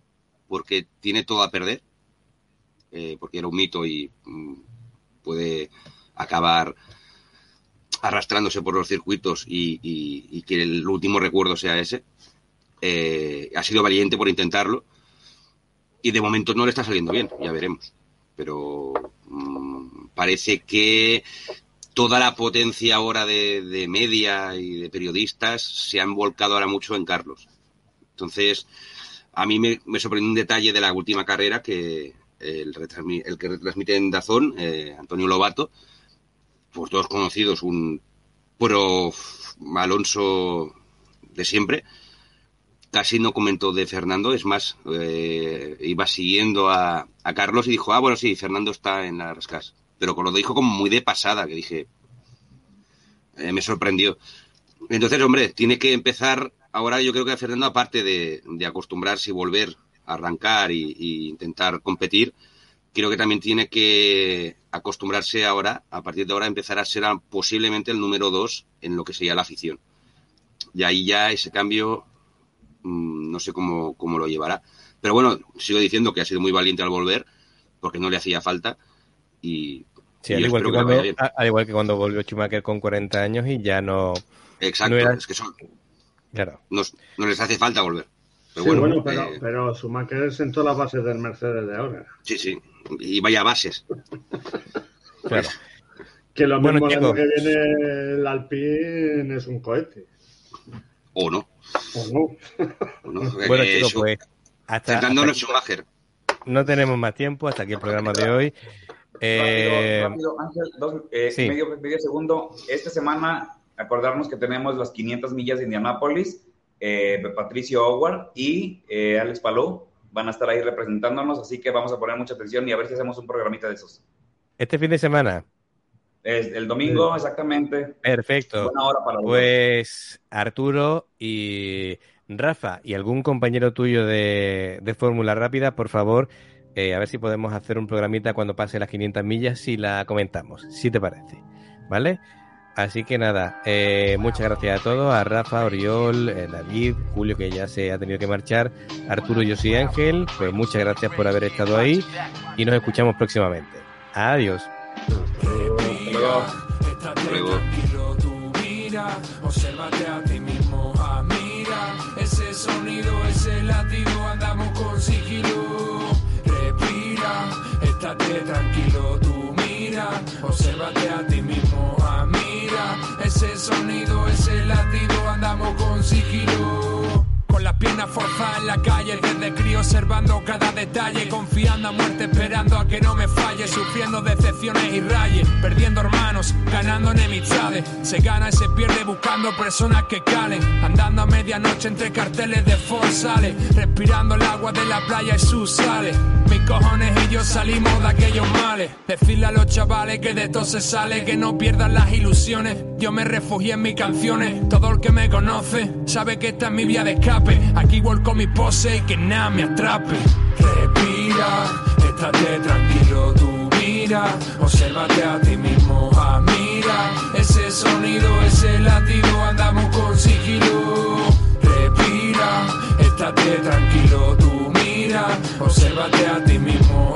porque tiene todo a perder, eh, porque era un mito y mm, puede acabar arrastrándose por los circuitos y, que el último recuerdo sea ese. Ha sido valiente por intentarlo y de momento no le está saliendo bien, ya veremos. Pero mm, parece que toda la potencia ahora de, de media y de periodistas se han volcado ahora mucho en Carlos. Entonces, a mí me, me sorprendió un detalle de la última carrera que el, retransmi- el que retransmite en Dazón, eh, Antonio Lobato, pues todos conocidos, un pro Alonso de siempre, casi no comentó de Fernando, es más, eh, iba siguiendo a, a Carlos y dijo, ah, bueno, sí, Fernando está en la Rascas. Pero lo dijo como muy de pasada, que dije, eh, me sorprendió. Entonces, hombre, tiene que empezar, ahora yo creo que Fernando, aparte de, de acostumbrarse y volver a arrancar y, intentar competir, creo que también tiene que acostumbrarse ahora, a partir de ahora, a empezar a ser posiblemente el número dos en lo que sería la afición. Y ahí ya ese cambio mm, no sé cómo, cómo lo llevará. Pero bueno, sigo diciendo que ha sido muy valiente al volver, porque no le hacía falta. Y, Sí, y al, yo igual que cuando, al igual que cuando volvió Schumacher con 40 años y ya no... Exacto, no era- es que son, Claro. nos- no les hace falta volver. Pero Sí, bueno, bueno, pero, eh, pero Schumacher sentó las bases del Mercedes de ahora. sí, sí. Y vaya bases. Claro. Que lo Bueno, mismo que viene el Alpine es un cohete. O no. ¿O no? o no. Bueno, Eh, chicos, pues hasta, hasta Schumacher. no tenemos más tiempo, hasta aquí el programa de hoy. Eh, Rápido, rápido, Ángel, dos, eh, sí. medio, medio segundo. Esta semana, acordarnos que tenemos las 500 millas de Indianápolis. Eh, Patricio Howard y Alex Palou van a estar ahí representándonos, así que vamos a poner mucha atención y a ver si hacemos un programita de esos. este fin de semana, Es el domingo, exactamente. perfecto. Buena hora para. Pues Arturo y Rafa y algún compañero tuyo de, de Fórmula Rápida, por favor, eh, a ver si podemos hacer un programita cuando pase las 500 millas y la comentamos, si te parece. ¿Vale? Así que nada, eh, muchas gracias a todos, a Rafa, Oriol, eh, David, Julio que ya se ha tenido que marchar, Arturo, yo soy Ángel, pues muchas gracias por haber estado ahí y nos escuchamos próximamente. Adiós. Respira, estate tranquilo, tú mira, obsérvate a ti mismo, admira ese sonido, ese latido, andamos con sigilo. Con las piernas forzadas en la calle, desde crío observando cada detalle, confiando a muerte, esperando a que no me falle, sufriendo decepciones y rayes, perdiendo hermanos, ganando enemistades. Se gana y se pierde buscando personas que calen, andando a medianoche entre carteles de forzales, respirando el agua de la playa y sus sales. Mis cojones y yo salimos de aquellos males. Decirle a los chavales que de todo se sale, que no pierdan las ilusiones. Yo me refugié en mis canciones. Todo el que me conoce sabe que esta es mi vía de escape. Aquí vuelco mi pose y que nada me atrape. Respira, estate tranquilo, tú mira, obsérvate a ti mismo, admira ese sonido, ese latido, andamos con sigilo. Respira, estate tranquilo, tú mira, obsérvate a ti mismo,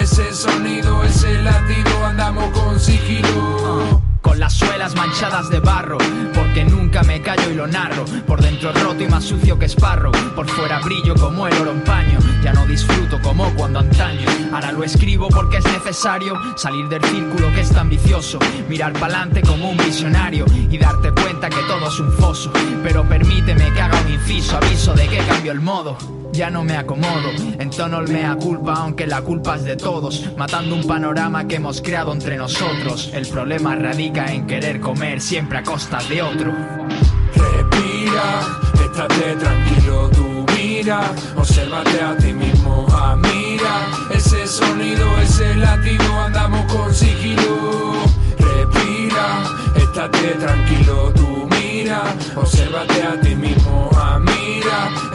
ese ese sonido, ese latido, andamos con sigilo. Con las suelas manchadas de barro, porque nunca me callo y lo narro. Por dentro roto y más sucio que esparro, por fuera brillo como el oro en paño. Ya no disfruto como cuando antaño. Ahora lo escribo porque es necesario salir del círculo que es tan vicioso. Mirar pa'lante como un visionario y darte cuenta que todo es un foso. Pero permíteme que haga un inciso, aviso de que cambio el modo. Ya no me acomodo, en tono mea culpa, aunque la culpa es de todos, matando un panorama que hemos creado entre nosotros. El problema radica en querer comer siempre a costa de otro. Respira, estate tranquilo, tú mira, obsérvate a ti mismo, admira ese sonido, ese latido, andamos con sigilo. Respira, estate tranquilo, tú mira, obsérvate a ti mismo,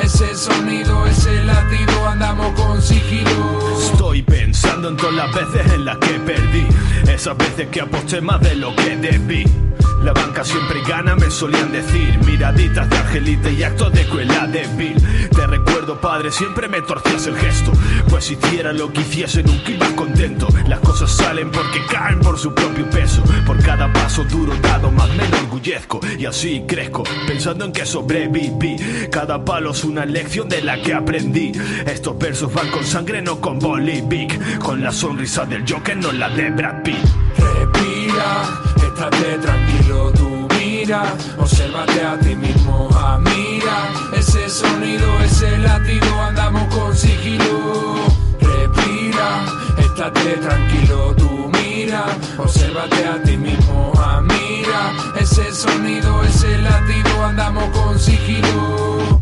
ese sonido, ese latido, andamos con sigilo. Estoy pensando en todas las veces en las que perdí, esas veces que aposté más de lo que debí. La banca siempre gana, me solían decir. Miraditas de angelita y actos de crueldad débil. Te recuerdo, padre, siempre me torcías el gesto. Pues si hiciera lo que hiciese, nunca ibas contento. Las cosas salen porque caen por su propio peso. Por cada paso duro dado, más me enorgullezco. Y así crezco, pensando en que sobreviví. Cada palo es una lección de la que aprendí. Estos versos van con sangre, no con bolivic. Con la sonrisa del Joker, no la de Brad Pitt. Respira, estate tranquilo, tú mira, obsérvate a ti mismo, admira ese sonido, ese latido, andamos con sigilo. Respira, estate tranquilo, tú mira, obsérvate a ti mismo, admira ese sonido, ese latido, andamos con sigilo.